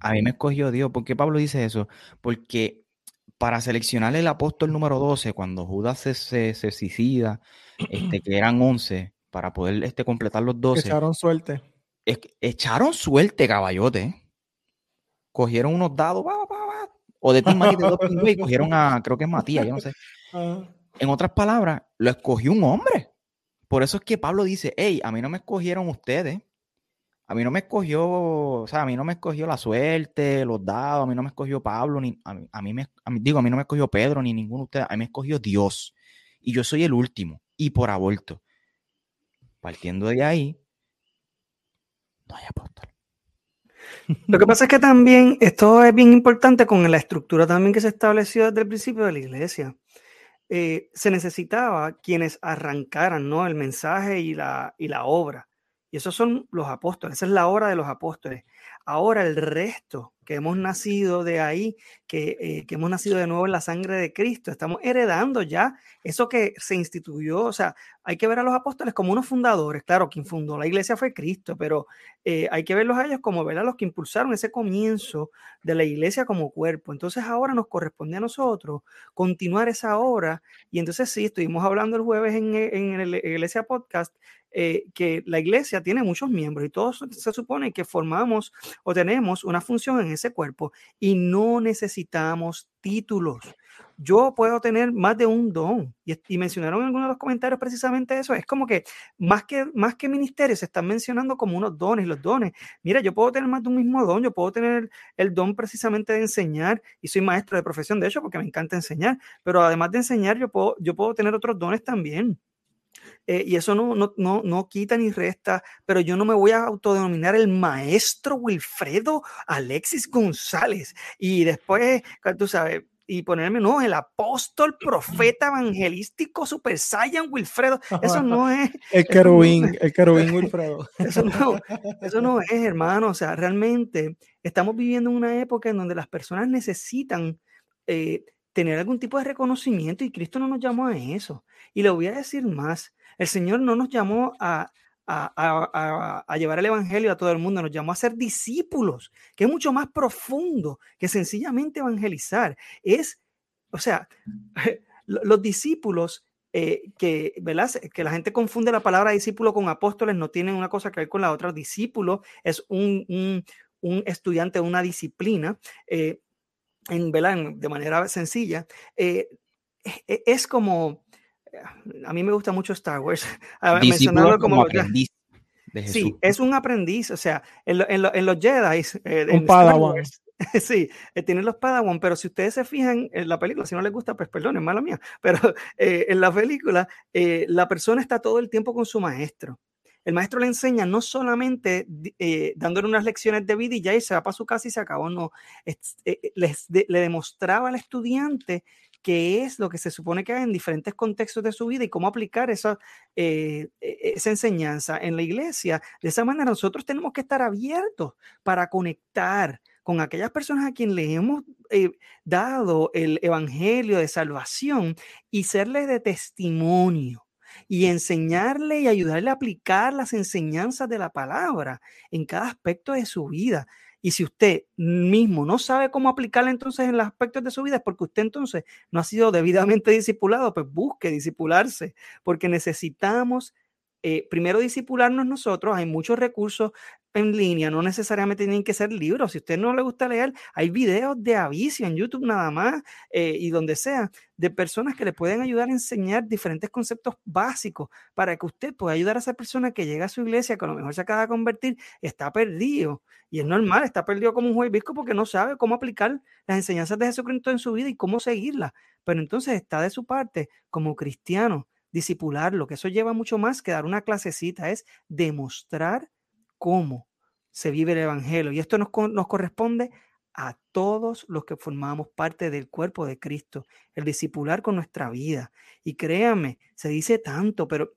A mí me escogió Dios. ¿Por qué Pablo dice eso? Porque para seleccionar el apóstol número 12, cuando Judas se, se, suicida, este, que eran 11, para poder este, completar los 12. Echaron suerte. echaron suerte, caballote. Cogieron unos dados, o de Tim de y cogieron a, creo que es Matías, yo no sé. En otras palabras, lo escogió un hombre. Por eso es que Pablo dice, hey, a mí no me escogieron ustedes, a mí no me escogió, o sea, a mí no me escogió la suerte, los dados, a mí no me escogió Pablo, ni a mí, me, digo, a mí no me escogió Pedro, ni ninguno de ustedes, a mí me escogió Dios. Y yo soy el último, y por aborto. Partiendo de ahí, no hay apóstol. Lo que pasa es que también esto es bien importante con la estructura también que se estableció desde el principio de la iglesia. Eh, se necesitaba quienes arrancaran ¿no? el mensaje y la, y la obra. Y esos son los apóstoles, esa es la hora de los apóstoles. Ahora el resto que hemos nacido de ahí, que, eh, que, hemos nacido de nuevo en la sangre de Cristo, estamos heredando ya eso que se instituyó. O sea, hay que ver a los apóstoles como unos fundadores. Claro, quien fundó la iglesia fue Cristo, pero eh, hay que verlos a ellos como ver a los que impulsaron ese comienzo de la iglesia como cuerpo. Entonces ahora nos corresponde a nosotros continuar esa obra. Y entonces sí, estuvimos hablando el jueves en, en el Iglesia Podcast eh, que la iglesia tiene muchos miembros y todos se supone que formamos o tenemos una función en ese cuerpo y no necesitamos títulos. Yo puedo tener más de un don y, mencionaron en algunos de los comentarios precisamente eso. Es como que más que más que ministerios se están mencionando como unos dones, los dones. Mira, yo puedo tener más de un mismo don, yo puedo tener el don precisamente de enseñar y soy maestro de profesión de hecho porque me encanta enseñar, pero además de enseñar yo puedo yo puedo tener otros dones también. Eh, y eso no, no, no, no quita ni resta, pero yo no me voy a autodenominar el maestro Wilfredo Alexis González. Y después, tú sabes, y ponerme, no, el apóstol, profeta, evangelístico, super saiyan Wilfredo. Eso no es. El querubín, el querubín Wilfredo. Eso no, eso no es, hermano. O sea, realmente estamos viviendo una época en donde las personas necesitan eh, tener algún tipo de reconocimiento y Cristo no nos llamó a eso. Y le voy a decir más, el Señor no nos llamó a, a, llevar el Evangelio a todo el mundo, nos llamó a ser discípulos, que es mucho más profundo que sencillamente evangelizar. Es, o sea, los discípulos eh, que, ¿verdad? que la gente confunde la palabra discípulo con apóstoles, no tienen una cosa que ver con la otra. Discípulo es un, un, estudiante de una disciplina, eh, en, de manera sencilla. Eh, e, es como a mí me gusta mucho Star Wars. mencionarlo como, aprendiz de Jesús. Sí, es un aprendiz, o sea, en, en, los Jedi, eh, un Padawan. sí, eh, tienen los Padawan, pero si ustedes se fijan en la película, si no les gusta, pues perdón, es mala mía, pero eh, en la película la persona está todo el tiempo con su maestro. El maestro le enseña no solamente dándole unas lecciones de vida y ya y se va para su casa y se acabó, no. le demostraba al estudiante qué es lo que se supone que hay en diferentes contextos de su vida y cómo aplicar esa, eh, e, esa enseñanza en la iglesia. De esa manera nosotros tenemos que estar abiertos para conectar con aquellas personas a quien le hemos eh, dado el evangelio de salvación y serles de testimonio y enseñarle y ayudarle a aplicar las enseñanzas de la palabra en cada aspecto de su vida. Y si usted mismo no sabe cómo aplicarla entonces en los aspectos de su vida, es porque usted entonces no ha sido debidamente discipulado, pues busque discipularse, porque necesitamos eh, primero disipularnos nosotros. Hay muchos recursos en línea, no necesariamente tienen que ser libros. Si a usted no le gusta leer, hay videos de aviso en YouTube nada más eh, y donde sea, de personas que le pueden ayudar a enseñar diferentes conceptos básicos para que usted pueda ayudar a esa persona que llega a su iglesia, que a lo mejor se acaba de convertir, está perdido. Y es normal, está perdido como un juez visco porque no sabe cómo aplicar las enseñanzas de Jesucristo en su vida y cómo seguirlas. Pero entonces está de su parte como cristiano disipularlo, que eso lleva mucho más que dar una clasecita, es demostrar cómo se vive el Evangelio. Y esto nos, corresponde a todos los que formamos parte del cuerpo de Cristo, el discipular con nuestra vida. Y créanme, se dice tanto, pero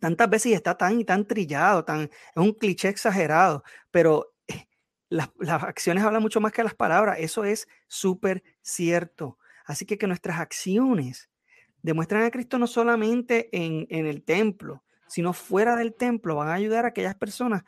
tantas veces está tan y tan trillado, tan, es un cliché exagerado, pero eh, las, acciones hablan mucho más que las palabras. Eso es súper cierto. Así que que nuestras acciones demuestran a Cristo no solamente en, el templo, sino fuera del templo. Van a ayudar a aquellas personas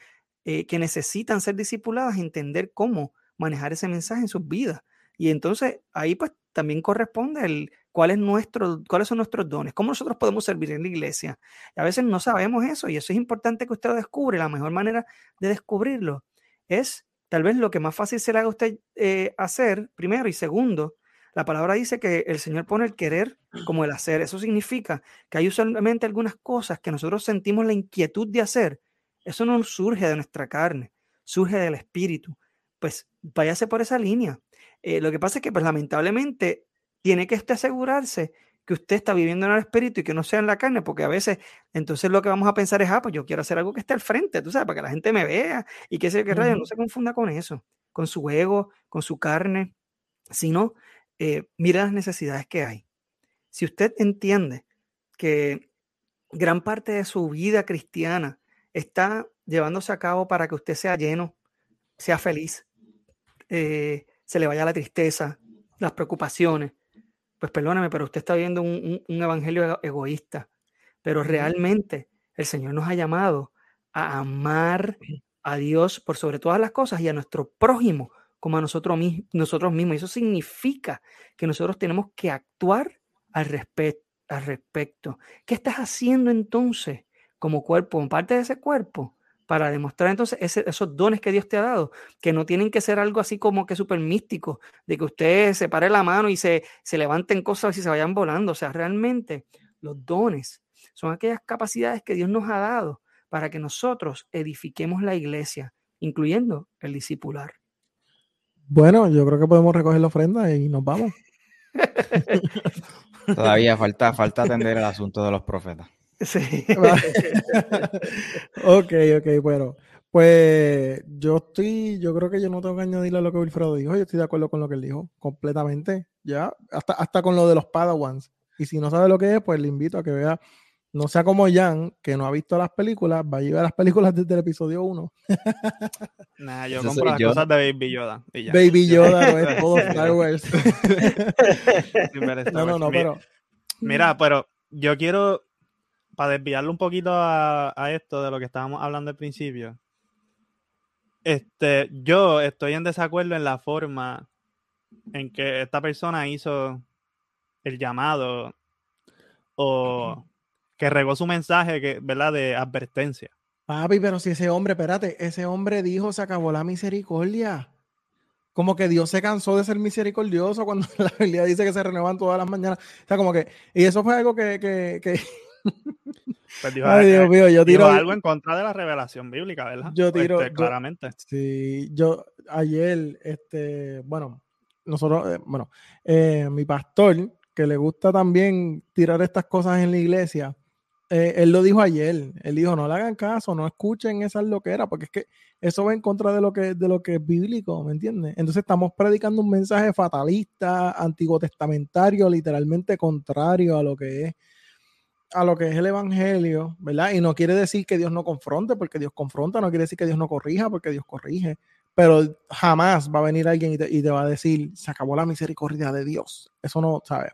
eh, que necesitan ser discipuladas entender cómo manejar ese mensaje en sus vidas. Y entonces ahí pues también corresponde el cuál es nuestro, cuáles son nuestros dones, cómo nosotros podemos servir en la iglesia. Y a veces no sabemos eso y eso es importante que usted lo descubre. La mejor manera de descubrirlo es tal vez lo que más fácil se le haga a usted eh, hacer, primero, y segundo, la palabra dice que el Señor pone el querer como el hacer. Eso significa que hay usualmente algunas cosas que nosotros sentimos la inquietud de hacer. Eso no surge de nuestra carne, surge del Espíritu. Pues váyase por esa línea. Eh, lo que pasa es que, pues lamentablemente, tiene que asegurarse que usted está viviendo en el espíritu y que no sea en la carne, porque a veces entonces lo que vamos a pensar es, ah, pues yo quiero hacer algo que esté al frente, tú sabes, para que la gente me vea y que se que rayo, no se confunda con eso, con su ego, con su carne, sino eh, mira las necesidades que hay. Si usted entiende que gran parte de su vida cristiana está llevándose a cabo para que usted sea lleno, sea feliz, eh, se le vaya la tristeza, las preocupaciones, pues perdóname, pero usted está viendo un, un evangelio egoísta. Pero realmente el Señor nos ha llamado a amar a Dios por sobre todas las cosas y a nuestro prójimo como a nosotros, nosotros mismos. Y eso significa que nosotros tenemos que actuar al, al respecto. ¿Qué estás haciendo entonces como cuerpo, como parte de ese cuerpo? Para demostrar entonces esos dones que Dios te ha dado, que no tienen que ser algo así como que súper místico, de que usted se pare la mano y se, se levanten cosas y se vayan volando. O sea, realmente los dones son aquellas capacidades que Dios nos ha dado para que nosotros edifiquemos la iglesia, incluyendo el discipular. Bueno, yo creo que podemos recoger la ofrenda y nos vamos. Todavía falta, falta atender el asunto de los profetas. Sí. ok, ok, bueno. Pues yo estoy, yo creo que yo no tengo que añadirle a lo que Wilfredo dijo, yo estoy de acuerdo con lo que él dijo, completamente, ya, hasta, hasta con lo de los Padawans. Y si no sabe lo que es, pues le invito a que vea, no sea como Jan, que no ha visto las películas, va a ver las películas desde el episodio 1. nah, yo compro las cosas de Baby Yoda. Baby Yoda no es todo Star Wars. no, no, no, pero... Mira, pero yo quiero, para desviarlo un poquito a, esto de lo que estábamos hablando al principio, este, yo estoy en desacuerdo en la forma en que esta persona hizo el llamado o que regó su mensaje, ¿verdad? De advertencia. Papi, pero si ese hombre, espérate, ese hombre dijo, se acabó la misericordia. Como que Dios se cansó de ser misericordioso cuando la Biblia dice que se renuevan todas las mañanas. O sea, como que, y eso fue algo que, que pues dijo, Ay, Dios mío, yo tiro algo en contra de la revelación bíblica, ¿verdad? Yo tiro este, claramente. sí, yo ayer, este, bueno, nosotros, eh, bueno, eh, mi pastor, que le gusta también tirar estas cosas en la iglesia, eh, él lo dijo ayer. Él dijo, no le hagan caso, no escuchen esas loqueras, porque es que eso va en contra de lo que, de lo que es bíblico, ¿me entiendes? Entonces estamos predicando un mensaje fatalista, antiguo testamentario, literalmente contrario a lo que es a lo que es el evangelio, ¿verdad? Y no quiere decir que Dios no confronte, porque Dios confronta, no quiere decir que Dios no corrija, porque Dios corrige, pero jamás va a venir alguien y te, va a decir, se acabó la misericordia de Dios. Eso no, ¿sabes?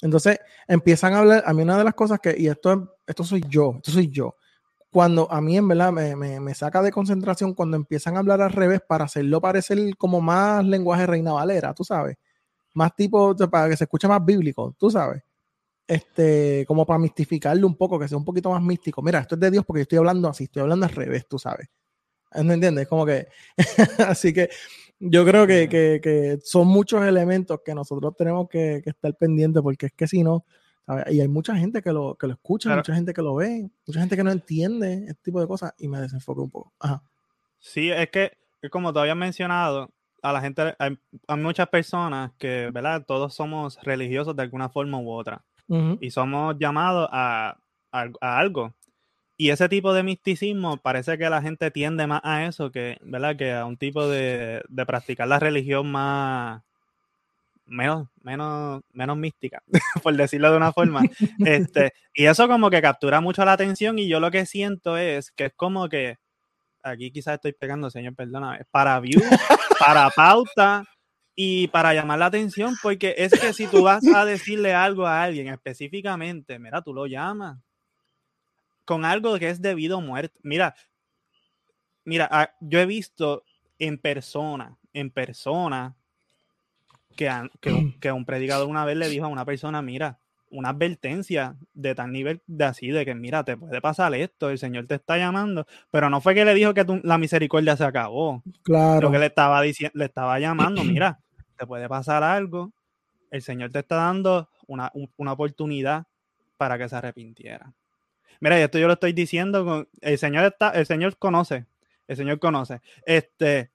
Entonces empiezan a hablar, a mí una de las cosas que, y esto, esto soy yo, esto soy yo, cuando a mí en verdad me, me, saca de concentración cuando empiezan a hablar al revés para hacerlo parecer como más lenguaje reina valera, tú sabes, más tipo, para que se escuche más bíblico, tú sabes este, como para mistificarlo un poco, que sea un poquito más místico. Mira, esto es de Dios porque yo estoy hablando así, estoy hablando al revés, tú sabes. ¿No entiendes? Como que, así que yo creo que, que, que, son muchos elementos que nosotros tenemos que, que, estar pendientes porque es que si no, ¿sabes? y hay mucha gente que lo, que lo escucha, mucha gente que lo ve, mucha gente que no entiende este tipo de cosas y me desenfoque un poco. Ajá. Sí, es que, como te había mencionado, a la gente, hay, hay, muchas personas que, ¿verdad? Todos somos religiosos de alguna forma u otra y somos llamados a, algo. Y ese tipo de misticismo parece que la gente tiende más a eso que, ¿verdad? que a un tipo de, practicar la religión más menos, menos, menos mística, por decirlo de una forma. este, y eso como que captura mucho la atención y yo lo que siento es que es como que, aquí quizás estoy pegando, señor, perdóname, para view, para pauta, y para llamar la atención, porque es que si tú vas a decirle algo a alguien específicamente, mira, tú lo llamas con algo que es debido a muerte. Mira, mira, ah, yo he visto en persona, en persona, que, que, un predicador una vez le dijo a una persona, mira, una advertencia de tal nivel de así, de que mira, te puede pasar esto, el Señor te está llamando, pero no fue que le dijo que la misericordia se acabó. Claro. Lo que le estaba diciendo, le estaba llamando, mira, te puede pasar algo, el Señor te está dando una, oportunidad para que se arrepintiera. Mira, y esto yo lo estoy diciendo con el Señor está, el Señor conoce, el Señor conoce. Este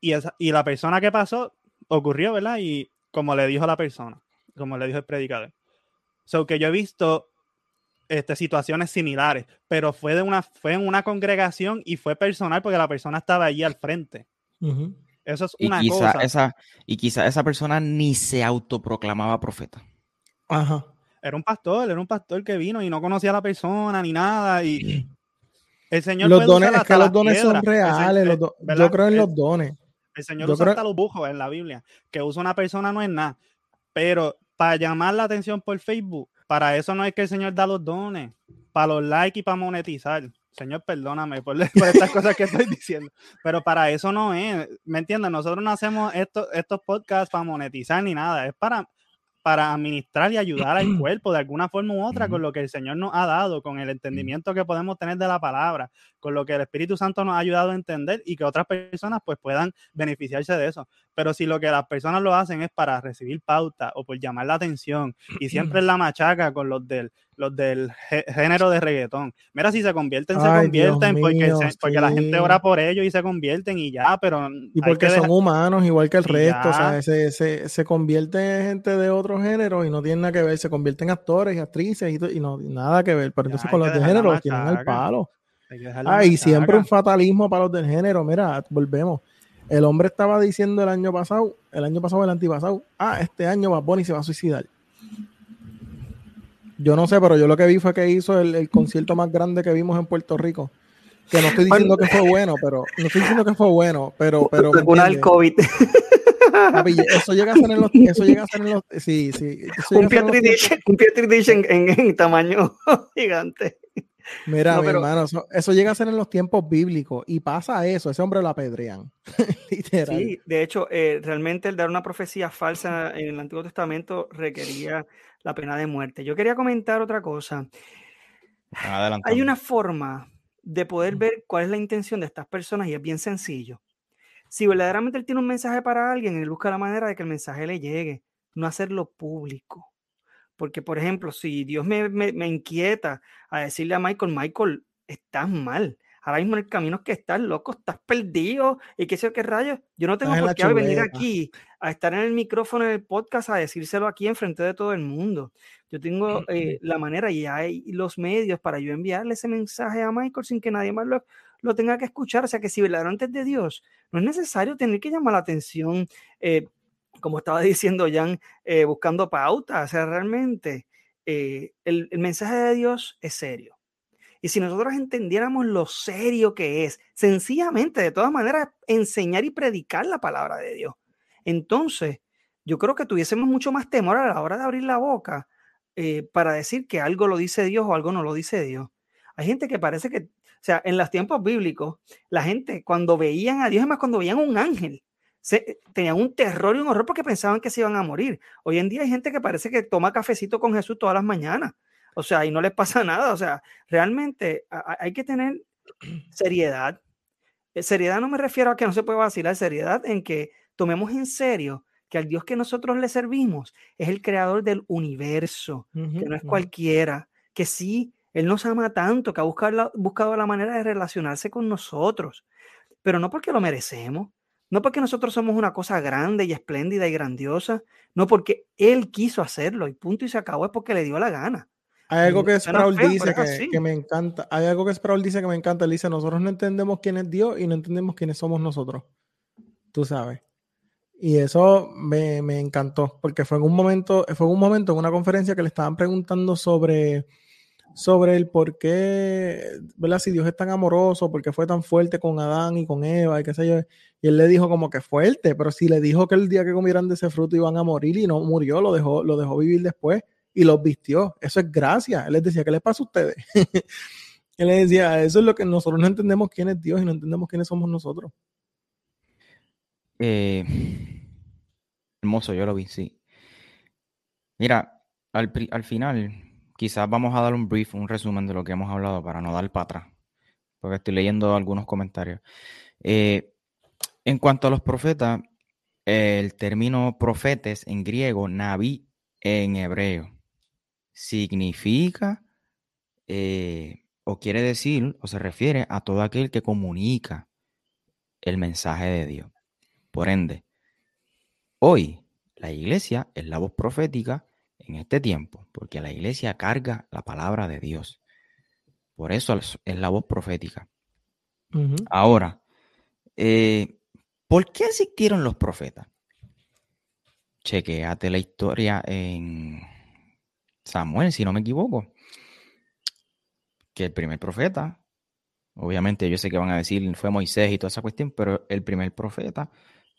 y, esa, y la persona que pasó ocurrió, ¿verdad? Y como le dijo la persona, como le dijo el predicador. So que yo he visto este, situaciones similares, pero fue de una fue en una congregación y fue personal porque la persona estaba allí al frente. Eso es una quizá Esa, y quizá esa persona ni se autoproclamaba profeta. Ajá. Era un pastor, era un pastor que vino y no conocía a la persona ni nada. Y el Señor los dones, es que los dones son reales. yo creo en los dones. El Señor usa hasta los bujos en la Biblia. Que usa una persona no es nada. Pero para llamar la atención por Facebook, para eso no es que el Señor da los dones. Para los likes y para monetizar. Señor, perdóname por, estas cosas que estoy diciendo, pero para eso no es, ¿me entiendes? Nosotros no hacemos estos, estos podcasts para monetizar ni nada, es para para administrar y ayudar al cuerpo de alguna forma u otra con lo que el Señor nos ha dado, con el entendimiento que podemos tener de la palabra, con lo que el Espíritu Santo nos ha ayudado a entender y que otras personas pues puedan beneficiarse de eso. Pero si lo que las personas lo hacen es para recibir pauta o por llamar la atención y siempre es la machaca con los del los del género de reggaetón. Mira, si se convierten, se convierten, porque, porque la gente ora por ellos y se convierten y ya, pero... Y porque son humanos, igual que el resto, o sea, se, se, se, convierte en gente de otro género y no tiene nada que ver, se convierten en actores y actrices y, y no nada que ver, pero entonces con los de género tienen el palo. Ah, y siempre un fatalismo para los del género, mira, volvemos. El hombre estaba diciendo el año pasado, el año pasado, el antipasado, ah, este año Bad Bunny se va a suicidar. Yo no sé, pero yo lo que vi fue que hizo el, concierto más grande que vimos en Puerto Rico. Que no estoy diciendo que fue bueno, pero no estoy diciendo que fue bueno, pero, pero. Una del COVID. eso llega a ser en los, eso llega a ser en los, sí, sí. Un Petri Dish en, en, tamaño gigante. Mira, mi hermano, eso, llega a ser en los tiempos bíblicos y pasa eso, ese hombre lo apedrean. Literal. Sí, de hecho, eh, realmente el dar una profecía falsa en el Antiguo Testamento requería la pena de muerte. Yo quería comentar otra cosa. Hay una forma de poder ver cuál es la intención de estas personas y es bien sencillo. Si verdaderamente él tiene un mensaje para alguien, él busca la manera de que el mensaje le llegue, no hacerlo público. Porque, por ejemplo, si Dios me, me, inquieta a decirle a Michael, Michael, estás mal, ahora mismo en el camino es que estás loco, estás perdido y qué sé qué rayos. Yo no tengo por qué venir aquí a estar en el micrófono en el podcast a decírselo aquí en frente de todo el mundo. Yo tengo eh, la manera y hay los medios para yo enviarle ese mensaje a Michael sin que nadie más lo, lo tenga que escuchar. O sea que si verdaderamente es de Dios, no es necesario tener que llamar la atención. Eh, como estaba diciendo Jan, eh, buscando pautas. O sea, realmente el, el mensaje de Dios es serio. Y si nosotros entendiéramos lo serio que es, sencillamente, de todas maneras, enseñar y predicar la palabra de Dios, entonces yo creo que tuviésemos mucho más temor a la hora de abrir la boca eh, para decir que algo lo dice Dios o algo no lo dice Dios. Hay gente que parece que, o sea, en los tiempos bíblicos, la gente cuando veían a Dios, es más, cuando veían un ángel, se, tenían un terror y un horror porque pensaban que se iban a morir. Hoy en día hay gente que parece que toma cafecito con Jesús todas las mañanas. O sea, y no les pasa nada. O sea, realmente hay que tener seriedad. Eh, seriedad no me refiero a que no se puede vacilar, seriedad en que tomemos en serio que al Dios que nosotros le servimos es el creador del universo, que no es cualquiera, que sí, Él nos ama tanto, que ha buscado buscado la manera de relacionarse con nosotros, pero no porque lo merecemos, no porque nosotros somos una cosa grande y espléndida y grandiosa, no porque Él quiso hacerlo y punto y se acabó, es porque le dio la gana. Hay algo que Sproul dice que, me encanta. Hay algo que Sproul dice que me encanta. Él dice, nosotros no entendemos quién es Dios y no entendemos quiénes somos nosotros. Tú sabes. Y eso me, encantó, porque fue en un momento, fue en un momento en una conferencia que le estaban preguntando sobre, sobre el por qué, ¿verdad? Si Dios es tan amoroso, por qué fue tan fuerte con Adán y con Eva y qué sé yo. Y él le dijo como que fuerte, pero si le dijo que el día que comieran de ese fruto iban a morir y no murió, lo dejó, lo dejó vivir después y los vistió. Eso es gracia. Él les decía, ¿qué les pasa a ustedes? Él les decía, eso es lo que nosotros no entendemos quién es Dios y no entendemos quiénes somos nosotros. Eh, hermoso, yo lo vi, sí. Mira, al, final, quizás vamos a dar un brief, un resumen de lo que hemos hablado para no dar para atrás, porque estoy leyendo algunos comentarios. Eh, en cuanto a los profetas, el término profetes en griego, naví en hebreo significa eh, o quiere decir o se refiere a todo aquel que comunica el mensaje de Dios. Por ende, hoy la iglesia es la voz profética en este tiempo, porque la iglesia carga la palabra de Dios. Por eso es la voz profética. Ahora, eh, ¿por qué existieron los profetas? Chequeate la historia en Samuel, si no me equivoco, que el primer profeta, obviamente yo sé que van a decir fue Moisés y toda esa cuestión, pero el primer profeta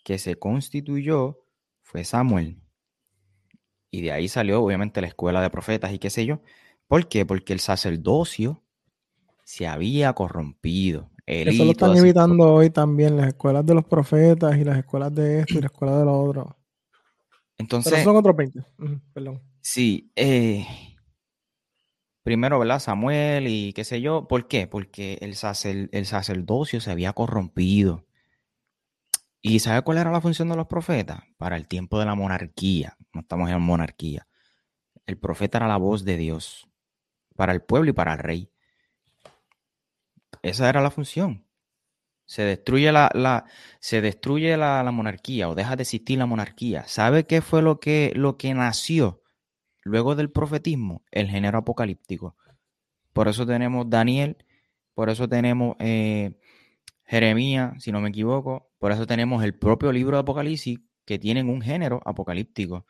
que se constituyó fue Samuel. Y de ahí salió obviamente la escuela de profetas y qué sé yo. ¿Por qué? Porque el sacerdocio se había corrompido. Eso lo están evitando hoy también, las escuelas de los profetas y las escuelas de esto y la escuela de lo otro. Entonces. Pero son otros 20. perdón. Sí, eh, primero, ¿verdad? Samuel y qué sé yo. ¿Por qué? Porque el, el sacerdocio se había corrompido. ¿Y sabe cuál era la función de los profetas? Para el tiempo de la monarquía. No estamos en monarquía. El profeta era la voz de Dios. para el pueblo y para el rey. Esa era la función. Se destruye la, se destruye la, monarquía o deja de existir la monarquía. ¿Sabe qué fue lo que, lo que nació luego del profetismo? El género apocalíptico. Por eso tenemos Daniel, por eso tenemos eh, Jeremías, si no me equivoco, por eso tenemos el propio libro de Apocalipsis que tienen un género apocalíptico,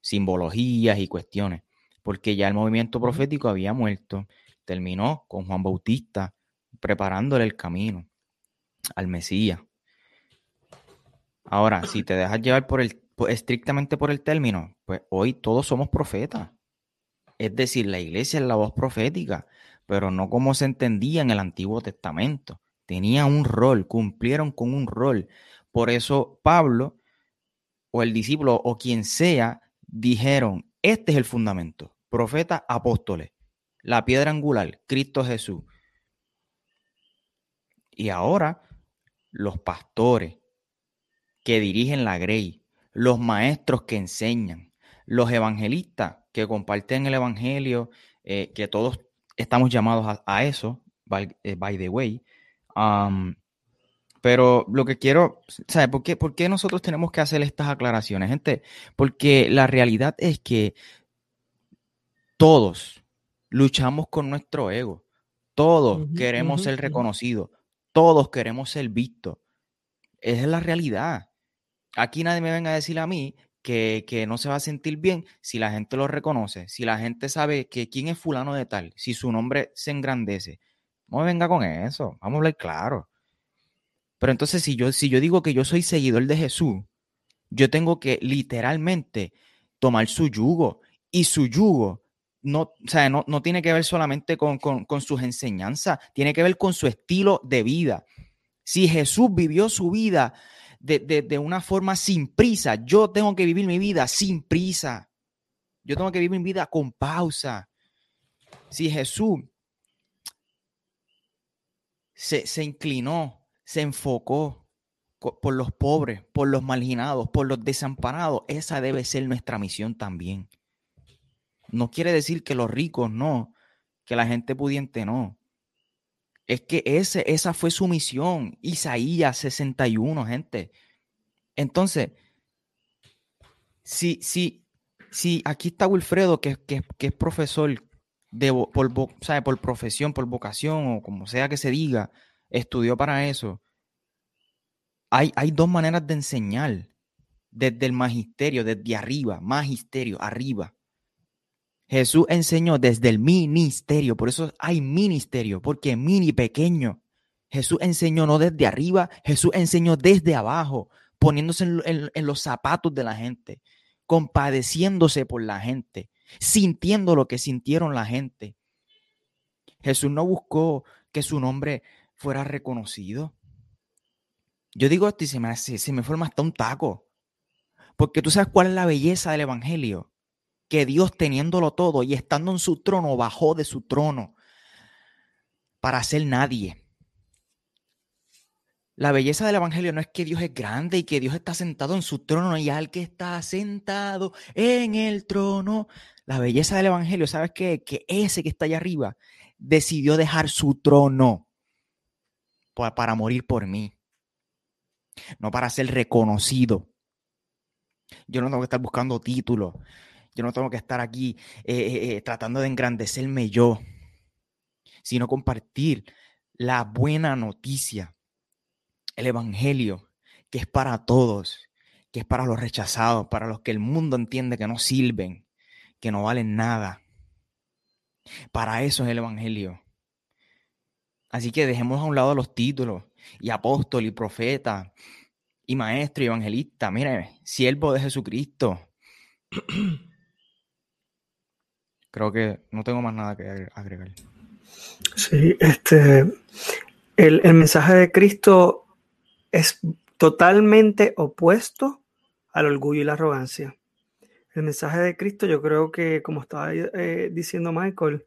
simbologías y cuestiones, porque ya el movimiento profético había muerto, terminó con Juan Bautista preparándole el camino al Mesías. Ahora, si te dejas llevar por el estrictamente por el término, pues hoy todos somos profetas. Es decir, la iglesia es la voz profética, pero no como se entendía en el Antiguo Testamento. Tenía un rol, cumplieron con un rol. Por eso Pablo o el discípulo o quien sea dijeron, este es el fundamento, profetas, apóstoles, la piedra angular, Cristo Jesús. Y ahora los pastores que dirigen la grey, los maestros que enseñan, los evangelistas que comparten el evangelio, eh, que todos estamos llamados a, eso, eh, by, the way. pero lo que quiero, ¿sabes? ¿Por qué, ¿Por qué nosotros tenemos que hacer estas aclaraciones, gente? Porque la realidad es que todos luchamos con nuestro ego. Todos queremos ser reconocidos. Todos queremos ser vistos. Esa es la realidad. Aquí nadie me venga a decir a mí que, no se va a sentir bien si la gente lo reconoce, si la gente sabe que quién es fulano de tal, si su nombre se engrandece. No me venga con eso, vamos a hablar claro. Pero entonces si yo, si yo digo que yo soy seguidor de Jesús, yo tengo que literalmente tomar su yugo y su yugo no, no, tiene que ver solamente con, sus enseñanzas, tiene que ver con su estilo de vida. Si Jesús vivió su vida de, una forma sin prisa, yo tengo que vivir mi vida sin prisa. Yo tengo que vivir mi vida con pausa. Si Jesús se, se inclinó, se enfocó por los pobres, por los marginados, por los desamparados, esa debe ser nuestra misión también. No quiere decir que los ricos no, que la gente pudiente no. Es que ese, esa fue su misión. Isaías 61, gente. Entonces, si, si, si aquí está Wilfredo, que, es profesor de, por, por profesión, por vocación o como sea que se diga, estudió para eso. Hay dos maneras de enseñar. Desde el magisterio, desde arriba, magisterio, arriba. Jesús enseñó desde el ministerio, por eso hay ministerio, porque mini pequeño. Jesús enseñó no desde arriba, Jesús enseñó desde abajo, poniéndose en, los zapatos de la gente, compadeciéndose por la gente, sintiendo lo que sintieron la gente. Jesús no buscó que su nombre fuera reconocido. Yo digo esto y se me, se me forma hasta un taco. Porque tú sabes cuál es la belleza del Evangelio que Dios teniéndolo todo y estando en su trono, bajó de su trono para ser nadie. La belleza del Evangelio no es que Dios es grande y que Dios está sentado en su trono y al que está sentado en el trono. La belleza del Evangelio, ¿sabes qué? Que ese que está allá arriba decidió dejar su trono para morir por mí, no para ser reconocido. Yo no tengo que estar buscando títulos. Yo no tengo que estar aquí eh, eh, eh, tratando de engrandecerme yo, sino compartir la buena noticia, el Evangelio, que es para todos, que es para los rechazados, para los que el mundo entiende que no sirven, que no valen nada. Para eso es el Evangelio. Así que dejemos a un lado los títulos y apóstol y profeta y maestro y evangelista. Mire, siervo de Jesucristo. creo que no tengo más nada que agregar. Sí, este, el, mensaje de Cristo es totalmente opuesto al orgullo y la arrogancia. El mensaje de Cristo, yo creo que, como estaba eh, diciendo Michael,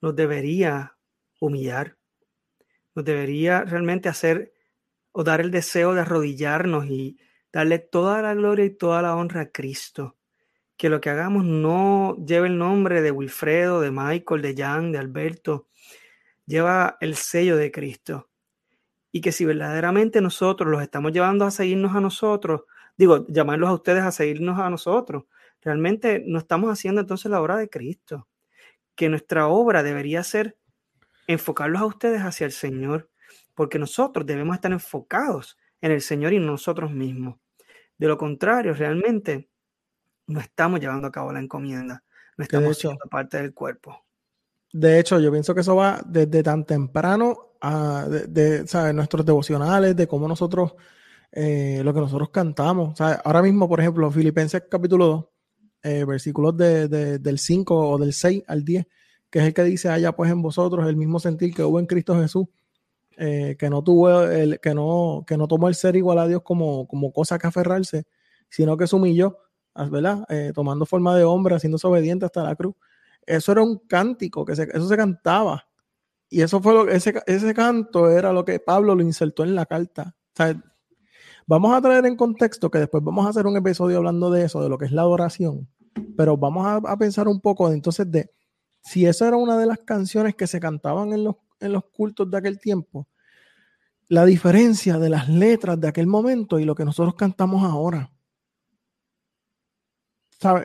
nos debería humillar, nos debería realmente hacer o dar el deseo de arrodillarnos y darle toda la gloria y toda la honra a Cristo que lo que hagamos no lleve el nombre de Wilfredo, de Michael, de Jan, de Alberto, lleva el sello de Cristo. Y que si verdaderamente nosotros los estamos llevando a seguirnos a nosotros, digo, llamarlos a ustedes a seguirnos a nosotros, realmente no estamos haciendo entonces la obra de Cristo. Que nuestra obra debería ser enfocarlos a ustedes hacia el Señor, porque nosotros debemos estar enfocados en el Señor y nosotros mismos. De lo contrario, realmente no estamos llevando a cabo la encomienda, no estamos siendo parte del cuerpo. De hecho, yo pienso que eso va desde tan temprano a de, nuestros devocionales, de cómo nosotros, eh, lo que nosotros cantamos. Ahora mismo, por ejemplo, Filipenses capítulo 2, eh, versículos del 5 o del 6 al 10, que es el que dice, haya pues en vosotros el mismo sentir que hubo en Cristo Jesús, eh, que no tuvo el, que no, que no tomó el ser igual a Dios como, como cosa que aferrarse, sino que se humilló, ¿verdad? Eh, tomando forma de hombre, haciéndose obediente hasta la cruz. Eso era un cántico, que eso se cantaba. Y eso fue lo ese, ese canto era lo que Pablo lo insertó en la carta. vamos a traer en contexto que después vamos a hacer un episodio hablando de eso, de lo que es la adoración. Pero vamos a, a pensar un poco de, entonces de si esa era una de las canciones que se cantaban en los en los cultos de aquel tiempo, la diferencia de las letras de aquel momento y lo que nosotros cantamos ahora.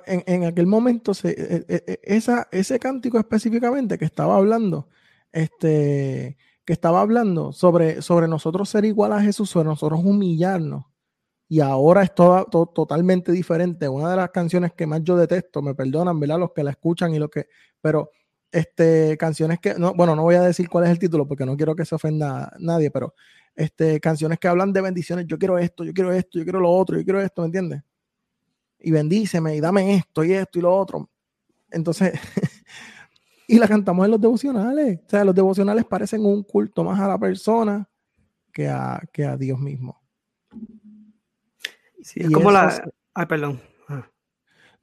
En, aquel momento, e, e, e, ese cántico específicamente que estaba hablando, este, que estaba hablando sobre, sobre nosotros ser igual a Jesús, sobre nosotros humillarnos. Y ahora es todo, totalmente diferente. Una de las canciones que más yo detesto, me perdonan, ¿verdad? Los que la escuchan y los que, pero este, canciones que, no, bueno, no voy a decir cuál es el título porque no quiero que se ofenda a nadie, pero este, canciones que hablan de bendiciones, yo quiero esto, yo quiero esto, yo quiero lo otro, yo quiero esto, ¿me entiendes? Y bendíceme y dame esto y esto y lo otro. Entonces, y la cantamos en los devocionales. O sea, los devocionales parecen un culto más a la persona que a, que a Dios mismo. Sí, es como la... Ay, perdón.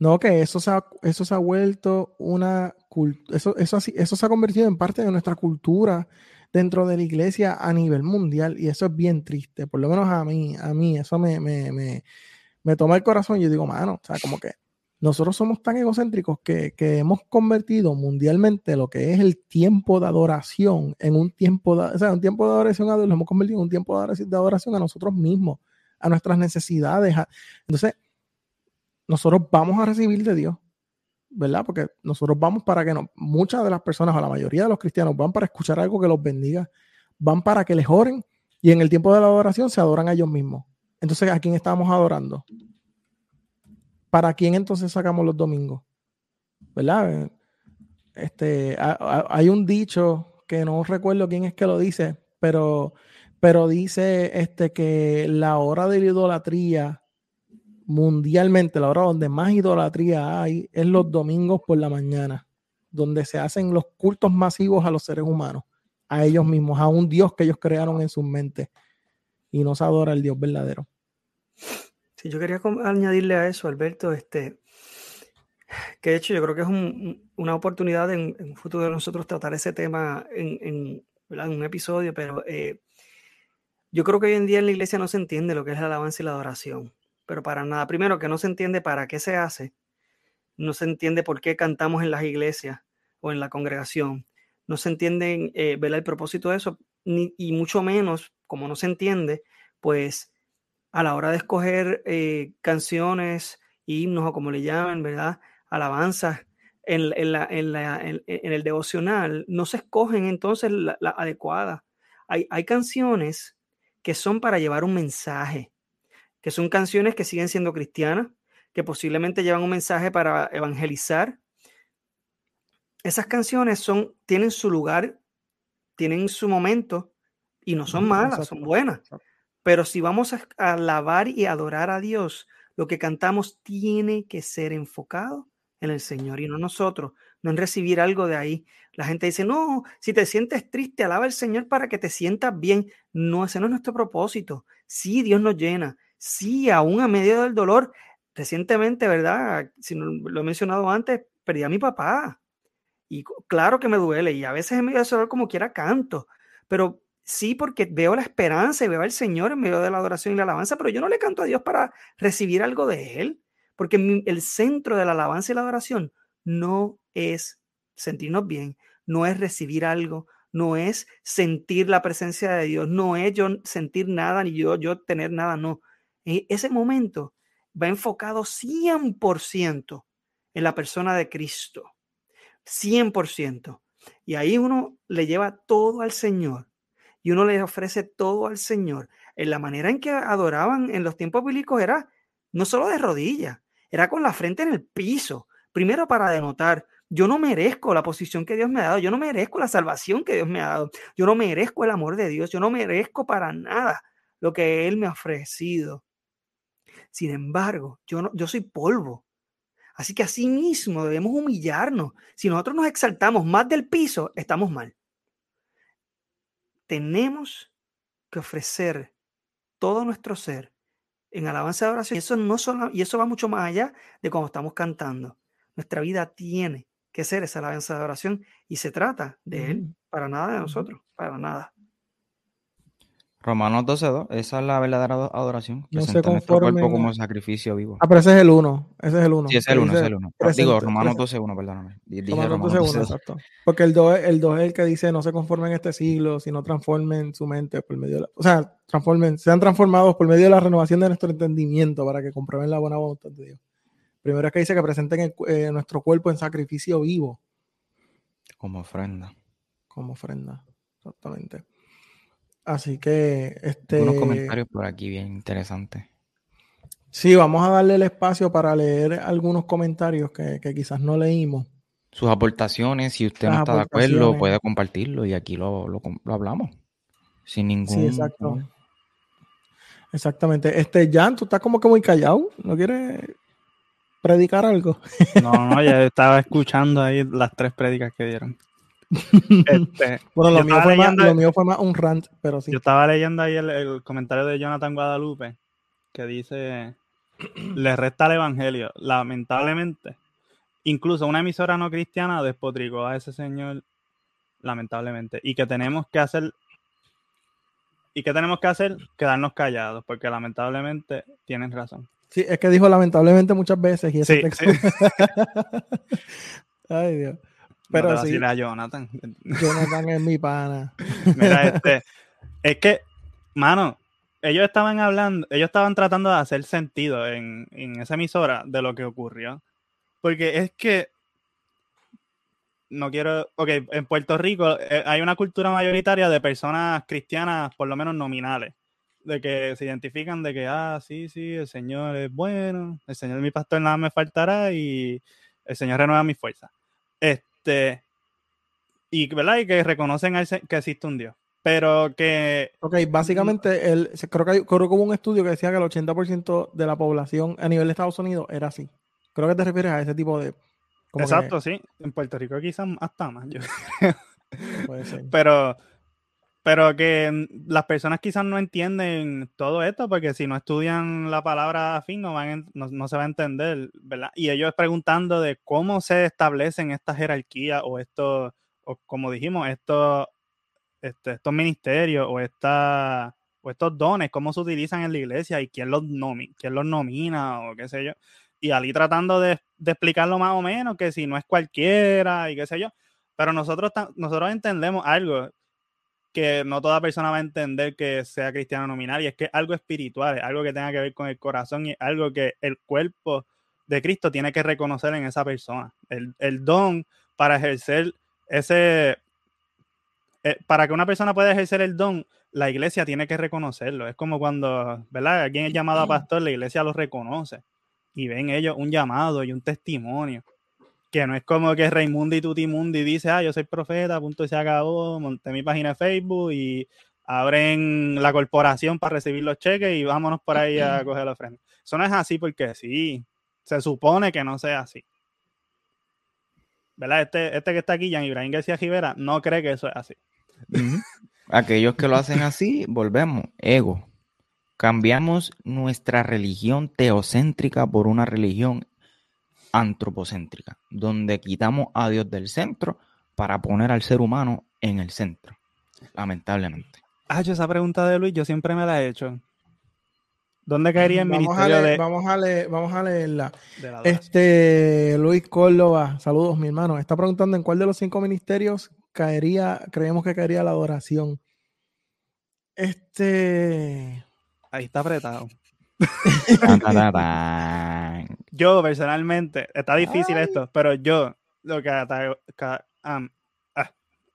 No, que eso se ha, eso se ha vuelto una eso, eso, eso se ha convertido en parte de nuestra cultura dentro de la iglesia a nivel mundial y eso es bien triste, por lo menos a mí, a mí eso me, me, me, me toma el corazón y yo digo, mano, o sea, como que nosotros somos tan egocéntricos que, que, hemos convertido mundialmente lo que es el tiempo de adoración en un tiempo de, o sea, un tiempo de adoración a Dios, lo hemos convertido en un tiempo de adoración a nosotros mismos, a nuestras necesidades. entonces, nosotros vamos a recibir de Dios, ¿verdad? Porque nosotros vamos para que no, muchas de las personas o la mayoría de los cristianos van para escuchar algo que los bendiga, van para que les oren y en el tiempo de la adoración se adoran a ellos mismos. Entonces, ¿a quién estamos adorando? ¿Para quién entonces sacamos los domingos? ¿Verdad? Este, hay un dicho que no recuerdo quién es que lo dice, pero, pero dice este, que la hora de la idolatría mundialmente, la hora donde más idolatría hay es los domingos por la mañana, donde se hacen los cultos masivos a los seres humanos, a ellos mismos, a un Dios que ellos crearon en sus mentes y no se adora el Dios verdadero. Sí, yo quería añadirle a eso, Alberto, este, que de hecho yo creo que es una oportunidad en, un futuro de nosotros tratar ese tema en, un episodio, pero eh, yo creo que hoy en día en la iglesia no se entiende lo que es la alabanza y la adoración pero para nada. Primero, que no se entiende para qué se hace, no se entiende por qué cantamos en las iglesias o en la congregación, no se entiende eh, el propósito de eso, y mucho menos, como no se entiende, pues a la hora de escoger eh, canciones, himnos o como le llaman, ¿verdad? Alabanzas en, el devocional, no se escogen entonces la, adecuada. Hay, hay canciones que son para llevar un mensaje, que son canciones que siguen siendo cristianas, que posiblemente llevan un mensaje para evangelizar. Esas canciones son, tienen su lugar, tienen su momento y no son malas, son buenas. Pero si vamos a alabar y adorar a Dios, lo que cantamos tiene que ser enfocado en el Señor y no nosotros, no en recibir algo de ahí. La gente dice, no, si te sientes triste, alaba al Señor para que te sientas bien. No, ese no es nuestro propósito. Sí, Dios nos llena, sí, aún a medio del dolor. Recientemente, ¿verdad? Si no, lo he mencionado antes, perdí a mi papá. Y claro que me duele. Y a veces en medio de dolor como quiera canto. Pero sí, porque veo la esperanza y veo al Señor en medio de la adoración y la alabanza. Pero yo no le canto a Dios para recibir algo de Él. porque el centro de la alabanza y la adoración no es sentirnos bien, no es recibir algo, no es sentir la presencia de Dios, no es yo sentir nada ni yo, yo tener nada, no. E, ese momento va enfocado 100% en la persona de Cristo, 100%. Y ahí uno le lleva todo al Señor y uno le ofrece todo al Señor. En la manera en que adoraban en los tiempos bíblicos era no solo de rodillas, era con la frente en el piso, primero para denotar, yo no merezco la posición que Dios me ha dado, yo no merezco la salvación que Dios me ha dado, yo no merezco el amor de Dios, yo no merezco para nada lo que Él me ha ofrecido. Sin embargo, yo, no, yo soy polvo. Así que así mismo debemos humillarnos. Si nosotros nos exaltamos más del piso, estamos mal. Tenemos que ofrecer todo nuestro ser en alabanza de oración. Y eso, no solo, y eso va mucho más allá de cuando estamos cantando. Nuestra vida tiene que ser esa alabanza de oración y se trata de Él, para nada de nosotros, para nada. Romanos 12.2, esa es la verdadera adoración. Que no se nuestro cuerpo como sacrificio vivo. Ah, pero ese es el 1. Ese es el 1. Sí, ese es el 1, ese es el 1. Digo, Romanos 12.1, perdóname. Romanos 12.1, exacto. Porque el 2, el 2 es el que dice, no se conformen en este siglo, sino transformen su mente por medio de la... O sea, transformen, sean transformados por medio de la renovación de nuestro entendimiento para que comprueben la buena voluntad de Dios. Primero es que dice que presenten eh, nuestro cuerpo en sacrificio vivo. Como ofrenda. Como ofrenda, exactamente. Así que este. Unos comentarios por aquí bien interesantes. Sí, vamos a darle el espacio para leer algunos comentarios que, quizás no leímos. Sus aportaciones, si usted no está de acuerdo, puede compartirlo y aquí lo, hablamos. Sin ningún. Sí, exacto. Exactamente. Este, Jan, tú estás como que muy callado. ¿No quieres predicar algo? No, no, ya estaba escuchando ahí las tres prédicas que dieron. Este, bueno, lo mío, fue más, lo mío, fue más, un rant, pero sí. Yo estaba leyendo ahí el, comentario de Jonathan Guadalupe que dice: Le resta el evangelio. Lamentablemente, incluso una emisora no cristiana despotricó a ese señor, lamentablemente, y que tenemos que hacer. ¿Y qué tenemos que hacer? Quedarnos callados, porque lamentablemente tienen razón. Sí, es que dijo lamentablemente muchas veces y ese texto... Ay, Dios. Pero sí. Jonathan. Jonathan es mi pana. Mira, este, es que, mano, ellos estaban hablando, ellos estaban tratando de hacer sentido en, esa emisora de lo que ocurrió. Porque es que, no quiero, ok, en Puerto Rico eh, hay una cultura mayoritaria de personas cristianas, por lo menos nominales, de que se identifican de que, ah, sí, sí, el Señor es bueno, el Señor es mi pastor, nada me faltará y el Señor renueva mi fuerza. Este, este, y, ¿verdad? y que reconocen que existe un Dios. Pero que. Ok, básicamente, el, creo que hay, creo que hubo un estudio que decía que el 80% de la población a nivel de Estados Unidos era así. Creo que te refieres a ese tipo de. Exacto, sí. En Puerto Rico quizás hasta más, yo Puede ser. Pero pero que mm, las personas quizás no entienden todo esto porque si no estudian la palabra fin no, van no, se va a entender, ¿verdad? Y ellos preguntando de cómo se establecen estas jerarquías o estos, o como dijimos, estos, este, estos ministerios o, esta, o estos dones, cómo se utilizan en la iglesia y quién los, nomi quién los nomina o qué sé yo. Y Ali tratando de, de explicarlo más o menos, que si no es cualquiera y qué sé yo. Pero nosotros, nosotros entendemos algo que no toda persona va a entender que sea cristiano nominal y es que algo espiritual, es algo que tenga que ver con el corazón y algo que el cuerpo de Cristo tiene que reconocer en esa persona. El, don para ejercer ese, eh, para que una persona pueda ejercer el don, la iglesia tiene que reconocerlo. Es como cuando, ¿verdad? Alguien es llamado a pastor, la iglesia lo reconoce y ven ellos un llamado y un testimonio que no es como que Raimundo y Tutimundi dice, ah, yo soy profeta, punto y se acabó, monté mi página de Facebook y abren la corporación para recibir los cheques y vámonos por ahí a coger la ofrenda. Eso no es así porque sí, se supone que no sea así. ¿Verdad? Este, este que está aquí, Jan Ibrahim García Rivera, no cree que eso es así. Aquellos que lo hacen así, volvemos, ego. Cambiamos nuestra religión teocéntrica por una religión antropocéntrica, donde quitamos a Dios del centro para poner al ser humano en el centro, lamentablemente. Ah, yo esa pregunta de Luis, yo siempre me la he hecho. ¿Dónde caería el ministerio de... Vamos a, leer, vamos a leerla. este, Luis Córdoba, saludos mi hermano. Está preguntando en cuál de los cinco ministerios caería, creemos que caería la adoración. Este... Ahí está apretado. yo personalmente, está difícil esto, pero yo lo que um,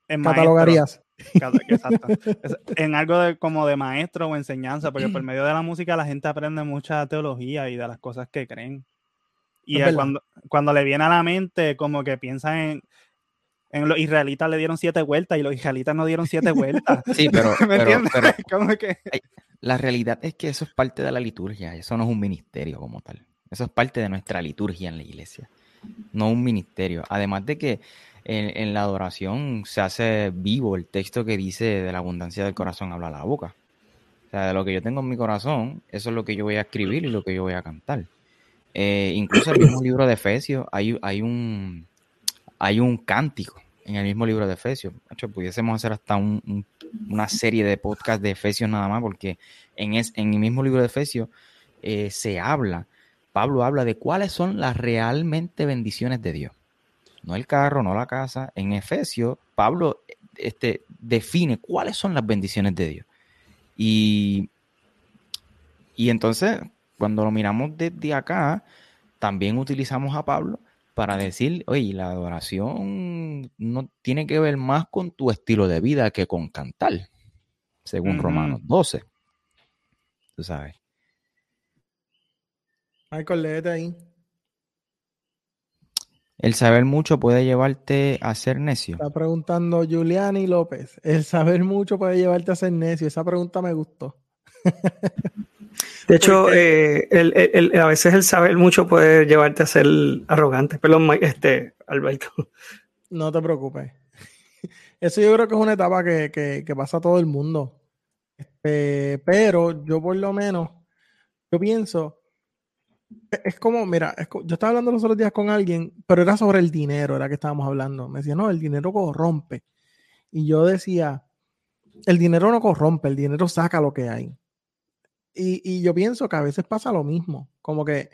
en catalogarías. en algo de, como de maestro o enseñanza, porque por medio de la música la gente aprende mucha teología y de las cosas que creen. Y cuando, cuando le viene a la mente, como que piensa en, en los israelitas le dieron siete vueltas y los israelitas no dieron siete vueltas. Sí, pero, que... la realidad es que eso es parte de la liturgia, eso no es un ministerio como tal. Eso es parte de nuestra liturgia en la iglesia, no un ministerio. Además de que en, la adoración se hace vivo el texto que dice de la abundancia del corazón habla la boca. O sea, de lo que yo tengo en mi corazón, eso es lo que yo voy a escribir y lo que yo voy a cantar. Eh, incluso en el mismo libro de Efesios hay, hay, un, hay un cántico en el mismo libro de Efesios. hecho, pudiésemos hacer hasta una serie de podcasts de Efesios nada más, porque en, en el mismo libro de Efesios eh, se habla, Pablo habla de cuáles son las realmente bendiciones de Dios no el carro, no la casa. En Efesios, Pablo este, define cuáles son las bendiciones de Dios. Y, y entonces, cuando lo miramos desde acá, también utilizamos a Pablo para decir, oye, la adoración no tiene que ver más con tu estilo de vida que con cantar, según Romanos 12. Tú sabes. Michael, léete ahí. El saber mucho puede llevarte a ser necio. Está preguntando Juliani López. El saber mucho puede llevarte a ser necio. Esa pregunta me gustó. De hecho, eh, a veces el saber mucho puede llevarte a ser arrogante. Perdón, este, Alberto. No te preocupes. Eso yo creo que es una etapa que, pasa a todo el mundo. Este, pero yo por lo menos, yo pienso es como, mira, yo estaba hablando los otros días con alguien, pero era sobre el dinero, era que estábamos hablando. Me decía, no, el dinero corrompe. Y yo decía, el dinero no corrompe, el dinero saca lo que hay. Y, yo pienso que a veces pasa lo mismo, como que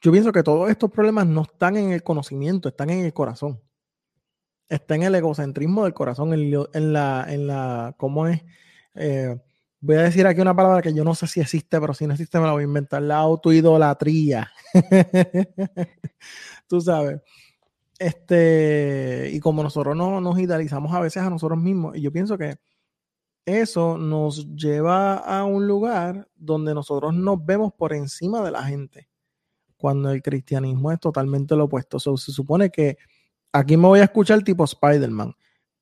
yo pienso que todos estos problemas no están en el conocimiento, están en el corazón. Está en el egocentrismo del corazón, en, la, en la, ¿cómo es? Eh, Voy a decir aquí una palabra que yo no sé si existe, pero si no existe me la voy a inventar. La autoidolatría. Tú sabes. Este, y como nosotros no nos idealizamos a veces a nosotros mismos, y yo pienso que eso nos lleva a un lugar donde nosotros nos vemos por encima de la gente, cuando el cristianismo es totalmente lo opuesto. se supone que aquí me voy a escuchar tipo Spider-Man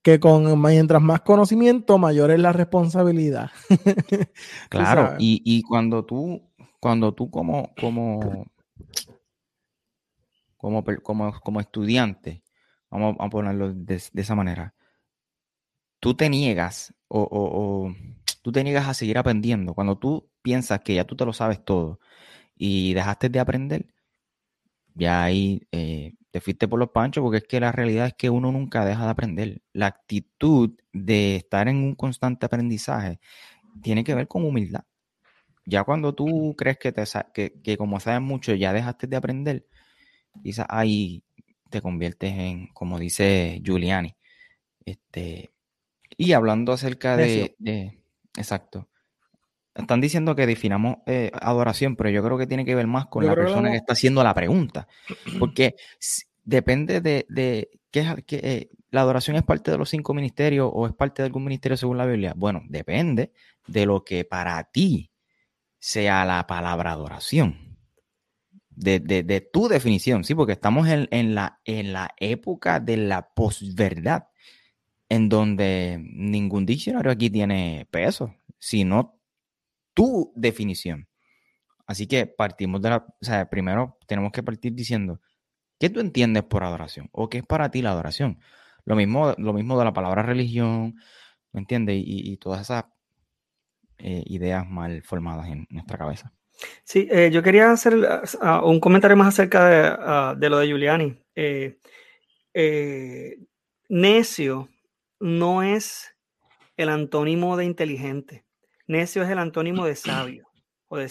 que con mientras más conocimiento, mayor es la responsabilidad. claro, y, cuando tú, cuando tú como, como, como, como, como estudiante, vamos a ponerlo de, esa manera, tú te niegas o, tú te niegas a seguir aprendiendo. Cuando tú piensas que ya tú te lo sabes todo y dejaste de aprender, ya ahí eh, te fuiste por los panchos porque es que la realidad es que uno nunca deja de aprender. La actitud de estar en un constante aprendizaje tiene que ver con humildad. Ya cuando tú crees que, te, que, como sabes mucho ya dejaste de aprender, quizás ahí te conviertes en, como dice Giuliani. Este, y hablando acerca de, de exacto, están diciendo que definamos eh, adoración, pero yo creo que tiene que ver más con la persona que, está haciendo la pregunta. Porque depende de, de qué, eh, la adoración es parte de los cinco ministerios o es parte de algún ministerio según la Biblia. Bueno, depende de lo que para ti sea la palabra adoración. De, tu definición, sí, porque estamos en, la, en la época de la posverdad, en donde ningún diccionario aquí tiene peso, sino tu definición. Así que partimos de la, o sea, primero tenemos que partir diciendo, ¿qué tú entiendes por adoración? ¿O qué es para ti la adoración? Lo mismo, lo mismo de la palabra religión, ¿me entiendes? Y, todas esas eh, ideas mal formadas en nuestra cabeza. Sí, eh, yo quería hacer uh, un comentario más acerca de, ah, lo de Giuliani. Eh, necio no es el antónimo de inteligente. Necio es el antónimo de sabio. o de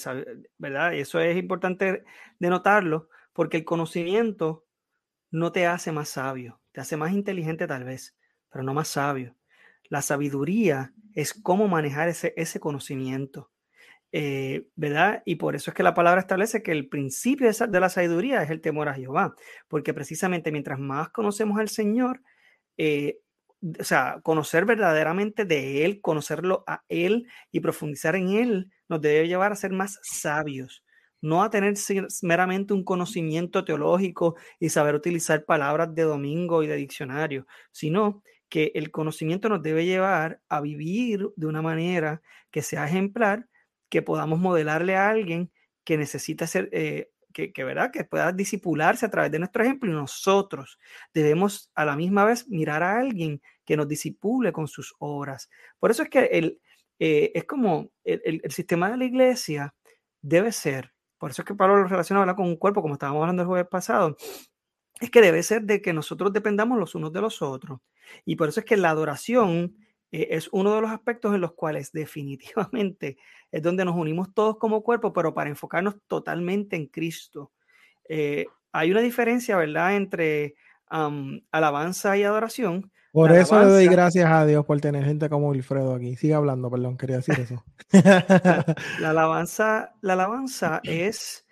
¿verdad? Eso es importante denotarlo porque el conocimiento no te hace más sabio, te hace más inteligente tal vez, pero no más sabio. La sabiduría es cómo manejar ese, ese conocimiento, eh, ¿verdad? Y por eso es que la palabra establece que el principio de la sabiduría es el temor a Jehová, porque precisamente mientras más conocemos al Señor, eh, o sea, conocer verdaderamente de Él, conocerlo a Él y profundizar en Él, nos debe llevar a ser más sabios, no a tener meramente un conocimiento teológico y saber utilizar palabras de domingo y de diccionario, sino que el conocimiento nos debe llevar a vivir de una manera que sea ejemplar, que podamos modelarle a alguien que necesita ser, eh, que, que, ¿verdad? que pueda disipularse a través de nuestro ejemplo y nosotros debemos a la misma vez mirar a alguien que nos disipule con sus obras. Por eso es que el, eh, es como el, el, sistema de la iglesia debe ser, por eso es que Pablo lo relaciona con un cuerpo, como estábamos hablando el jueves pasado, es que debe ser de que nosotros dependamos los unos de los otros. Y por eso es que la adoración eh, es uno de los aspectos en los cuales definitivamente es donde nos unimos todos como cuerpo, pero para enfocarnos totalmente en Cristo. Eh, hay una diferencia, ¿verdad?, entre alabanza y adoración. Por eso le doy gracias a Dios por tener gente como Wilfredo aquí. Sigue hablando, perdón, quería decir eso. la, alabanza, la alabanza es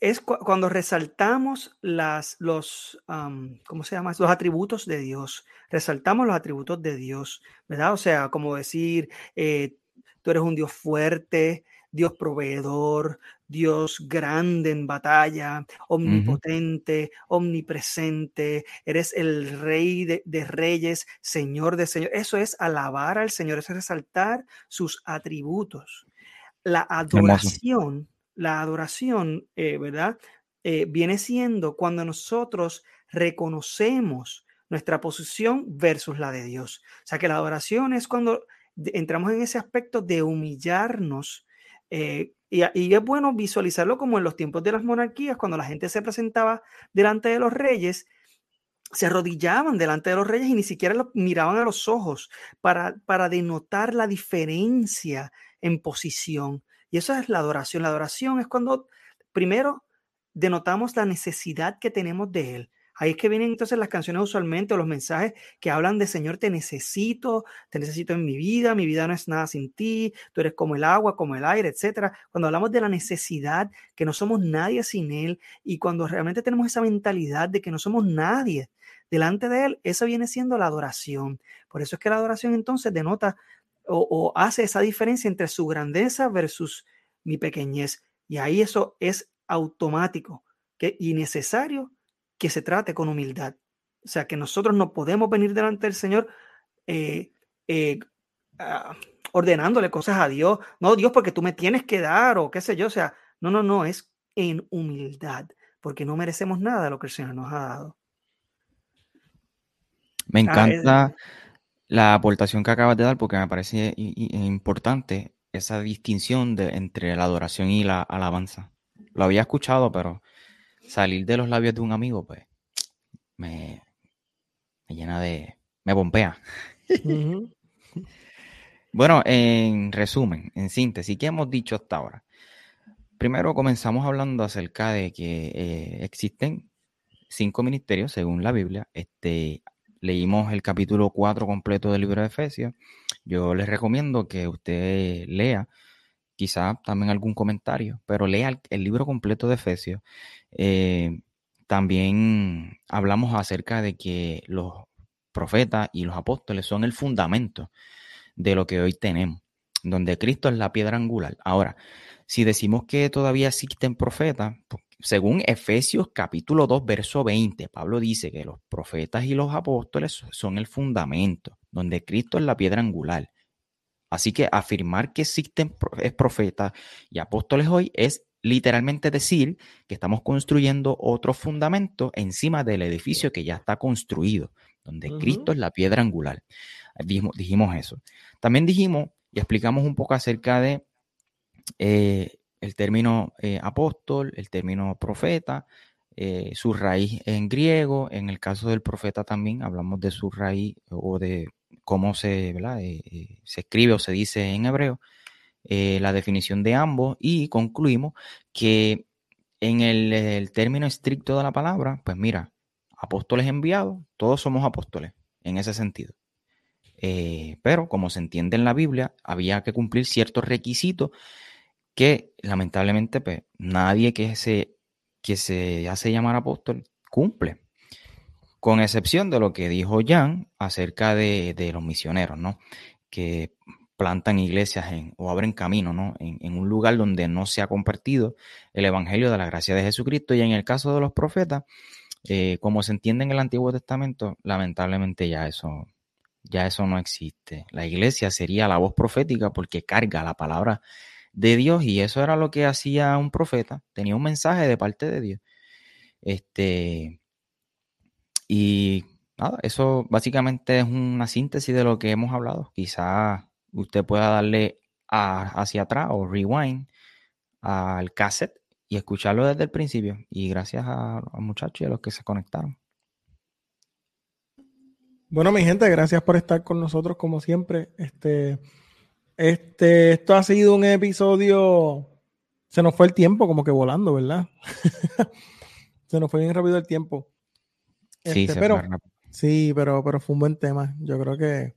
es cuando resaltamos las, los, ¿cómo se llama? Los atributos de Dios. Resaltamos los atributos de Dios, ¿verdad? O sea, como decir, eh, tú eres un Dios fuerte, Dios proveedor, Dios grande en batalla, omnipotente, omnipresente, eres el rey de, de, reyes, señor de señor. Eso es alabar al Señor, es resaltar sus atributos. La adoración la adoración, eh, ¿verdad? Eh, viene siendo cuando nosotros reconocemos nuestra posición versus la de Dios. O sea que la adoración es cuando entramos en ese aspecto de humillarnos. Eh, y, y, es bueno visualizarlo como en los tiempos de las monarquías, cuando la gente se presentaba delante de los reyes, se arrodillaban delante de los reyes y ni siquiera los miraban a los ojos para, para denotar la diferencia en posición. Y eso es la adoración. La adoración es cuando primero denotamos la necesidad que tenemos de Él. Ahí es que vienen entonces las canciones usualmente o los mensajes que hablan de Señor, te necesito, te necesito en mi vida, mi vida no es nada sin ti, tú eres como el agua, como el aire, etcétera. Cuando hablamos de la necesidad, que no somos nadie sin Él, y cuando realmente tenemos esa mentalidad de que no somos nadie delante de Él, eso viene siendo la adoración. Por eso es que la adoración entonces denota o, hace esa diferencia entre su grandeza versus mi pequeñez. Y ahí eso es automático que, y necesario que se trate con humildad. O sea, que nosotros no podemos venir delante del Señor eh, eh, ah, ordenándole cosas a Dios. No, Dios, porque tú me tienes que dar o qué sé yo. O sea, no, no, no, es en humildad, porque no merecemos nada de lo que el Señor nos ha dado. Me ah, encanta la aportación que acabas de dar porque me parece importante esa distinción de, entre la adoración y la alabanza. Lo había escuchado, pero salir de los labios de un amigo, pues, me, llena de... me bombea. bueno, en resumen, en síntesis, ¿qué hemos dicho hasta ahora? Primero comenzamos hablando acerca de que eh, existen cinco ministerios, según la Biblia. Este, leímos el capítulo 4 completo del libro de Efesios. Yo les recomiendo que usted lea, quizá también algún comentario, pero lea el, libro completo de Efesios. Eh, también hablamos acerca de que los profetas y los apóstoles son el fundamento de lo que hoy tenemos, donde Cristo es la piedra angular. Ahora, si decimos que todavía existen profetas, pues según Efesios capítulo 2, verso 20, Pablo dice que los profetas y los apóstoles son el fundamento, donde Cristo es la piedra angular. Así que afirmar que existen profetas y apóstoles hoy es literalmente decir que estamos construyendo otro fundamento encima del edificio que ya está construido, donde Cristo es la piedra angular. Dijimos, dijimos, eso. También dijimos y explicamos un poco acerca de eh, el término eh, apóstol, el término profeta, eh, su raíz en griego, en el caso del profeta también hablamos de su raíz o de cómo se, eh, se escribe o se dice en hebreo. eh, la definición de ambos y concluimos que en el, término estricto de la palabra, pues mira, apóstoles enviados, todos somos apóstoles en ese sentido. Eh, pero como se entiende en la Biblia, había que cumplir ciertos requisitos que lamentablemente pues, nadie que se, que se hace llamar apóstol cumple con excepción de lo que dijo Jan acerca de, los misioneros, ¿no? Que plantan iglesias en, o abren camino, ¿no? En, un lugar donde no se ha compartido el evangelio de la gracia de Jesucristo. Y en el caso de los profetas, eh, como se entiende en el Antiguo Testamento, lamentablemente ya eso, ya eso no existe. La iglesia sería la voz profética porque carga la palabra de Dios y eso era lo que hacía un profeta, tenía un mensaje de parte de Dios. Este, y nada, eso básicamente es una síntesis de lo que hemos hablado. Quizás usted pueda darle hacia atrás o rewind al cassette y escucharlo desde el principio. Y gracias a los muchachos y a los que se conectaron. Bueno, mi gente, gracias por estar con nosotros como siempre. Este, este, esto ha sido un episodio. Se nos fue el tiempo como que volando, ¿verdad? se nos fue bien rápido el tiempo. Sí, este, pero, sí, pero, pero fue un buen tema. Yo creo que,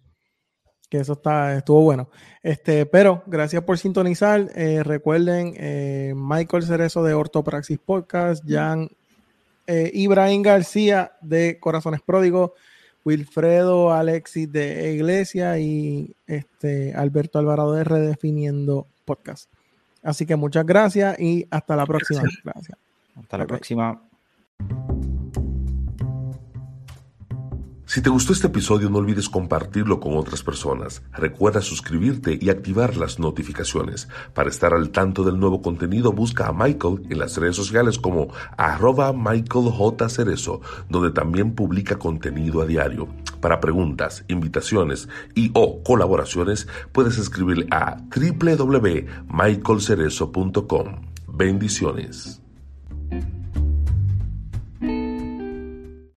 eso está, estuvo bueno. Este, pero gracias por sintonizar. Eh, recuerden, eh, Michael Cerezo de Ortopraxis Podcast, Jan eh, Ibrahim García de Corazones Pródigos, Wilfredo Alexis de Iglesia y este Alberto Alvarado de Redefiniendo Podcast. Así que muchas gracias y hasta la próxima. Gracias. Hasta la próxima. Si te gustó este episodio no olvides compartirlo con otras personas. Recuerda suscribirte y activar las notificaciones. Para estar al tanto del nuevo contenido busca a Michael en las redes sociales como arroba Michael J. Cerezo, donde también publica contenido a diario. Para preguntas, invitaciones y o colaboraciones puedes escribirle a www.michaelcerezo.com. Bendiciones.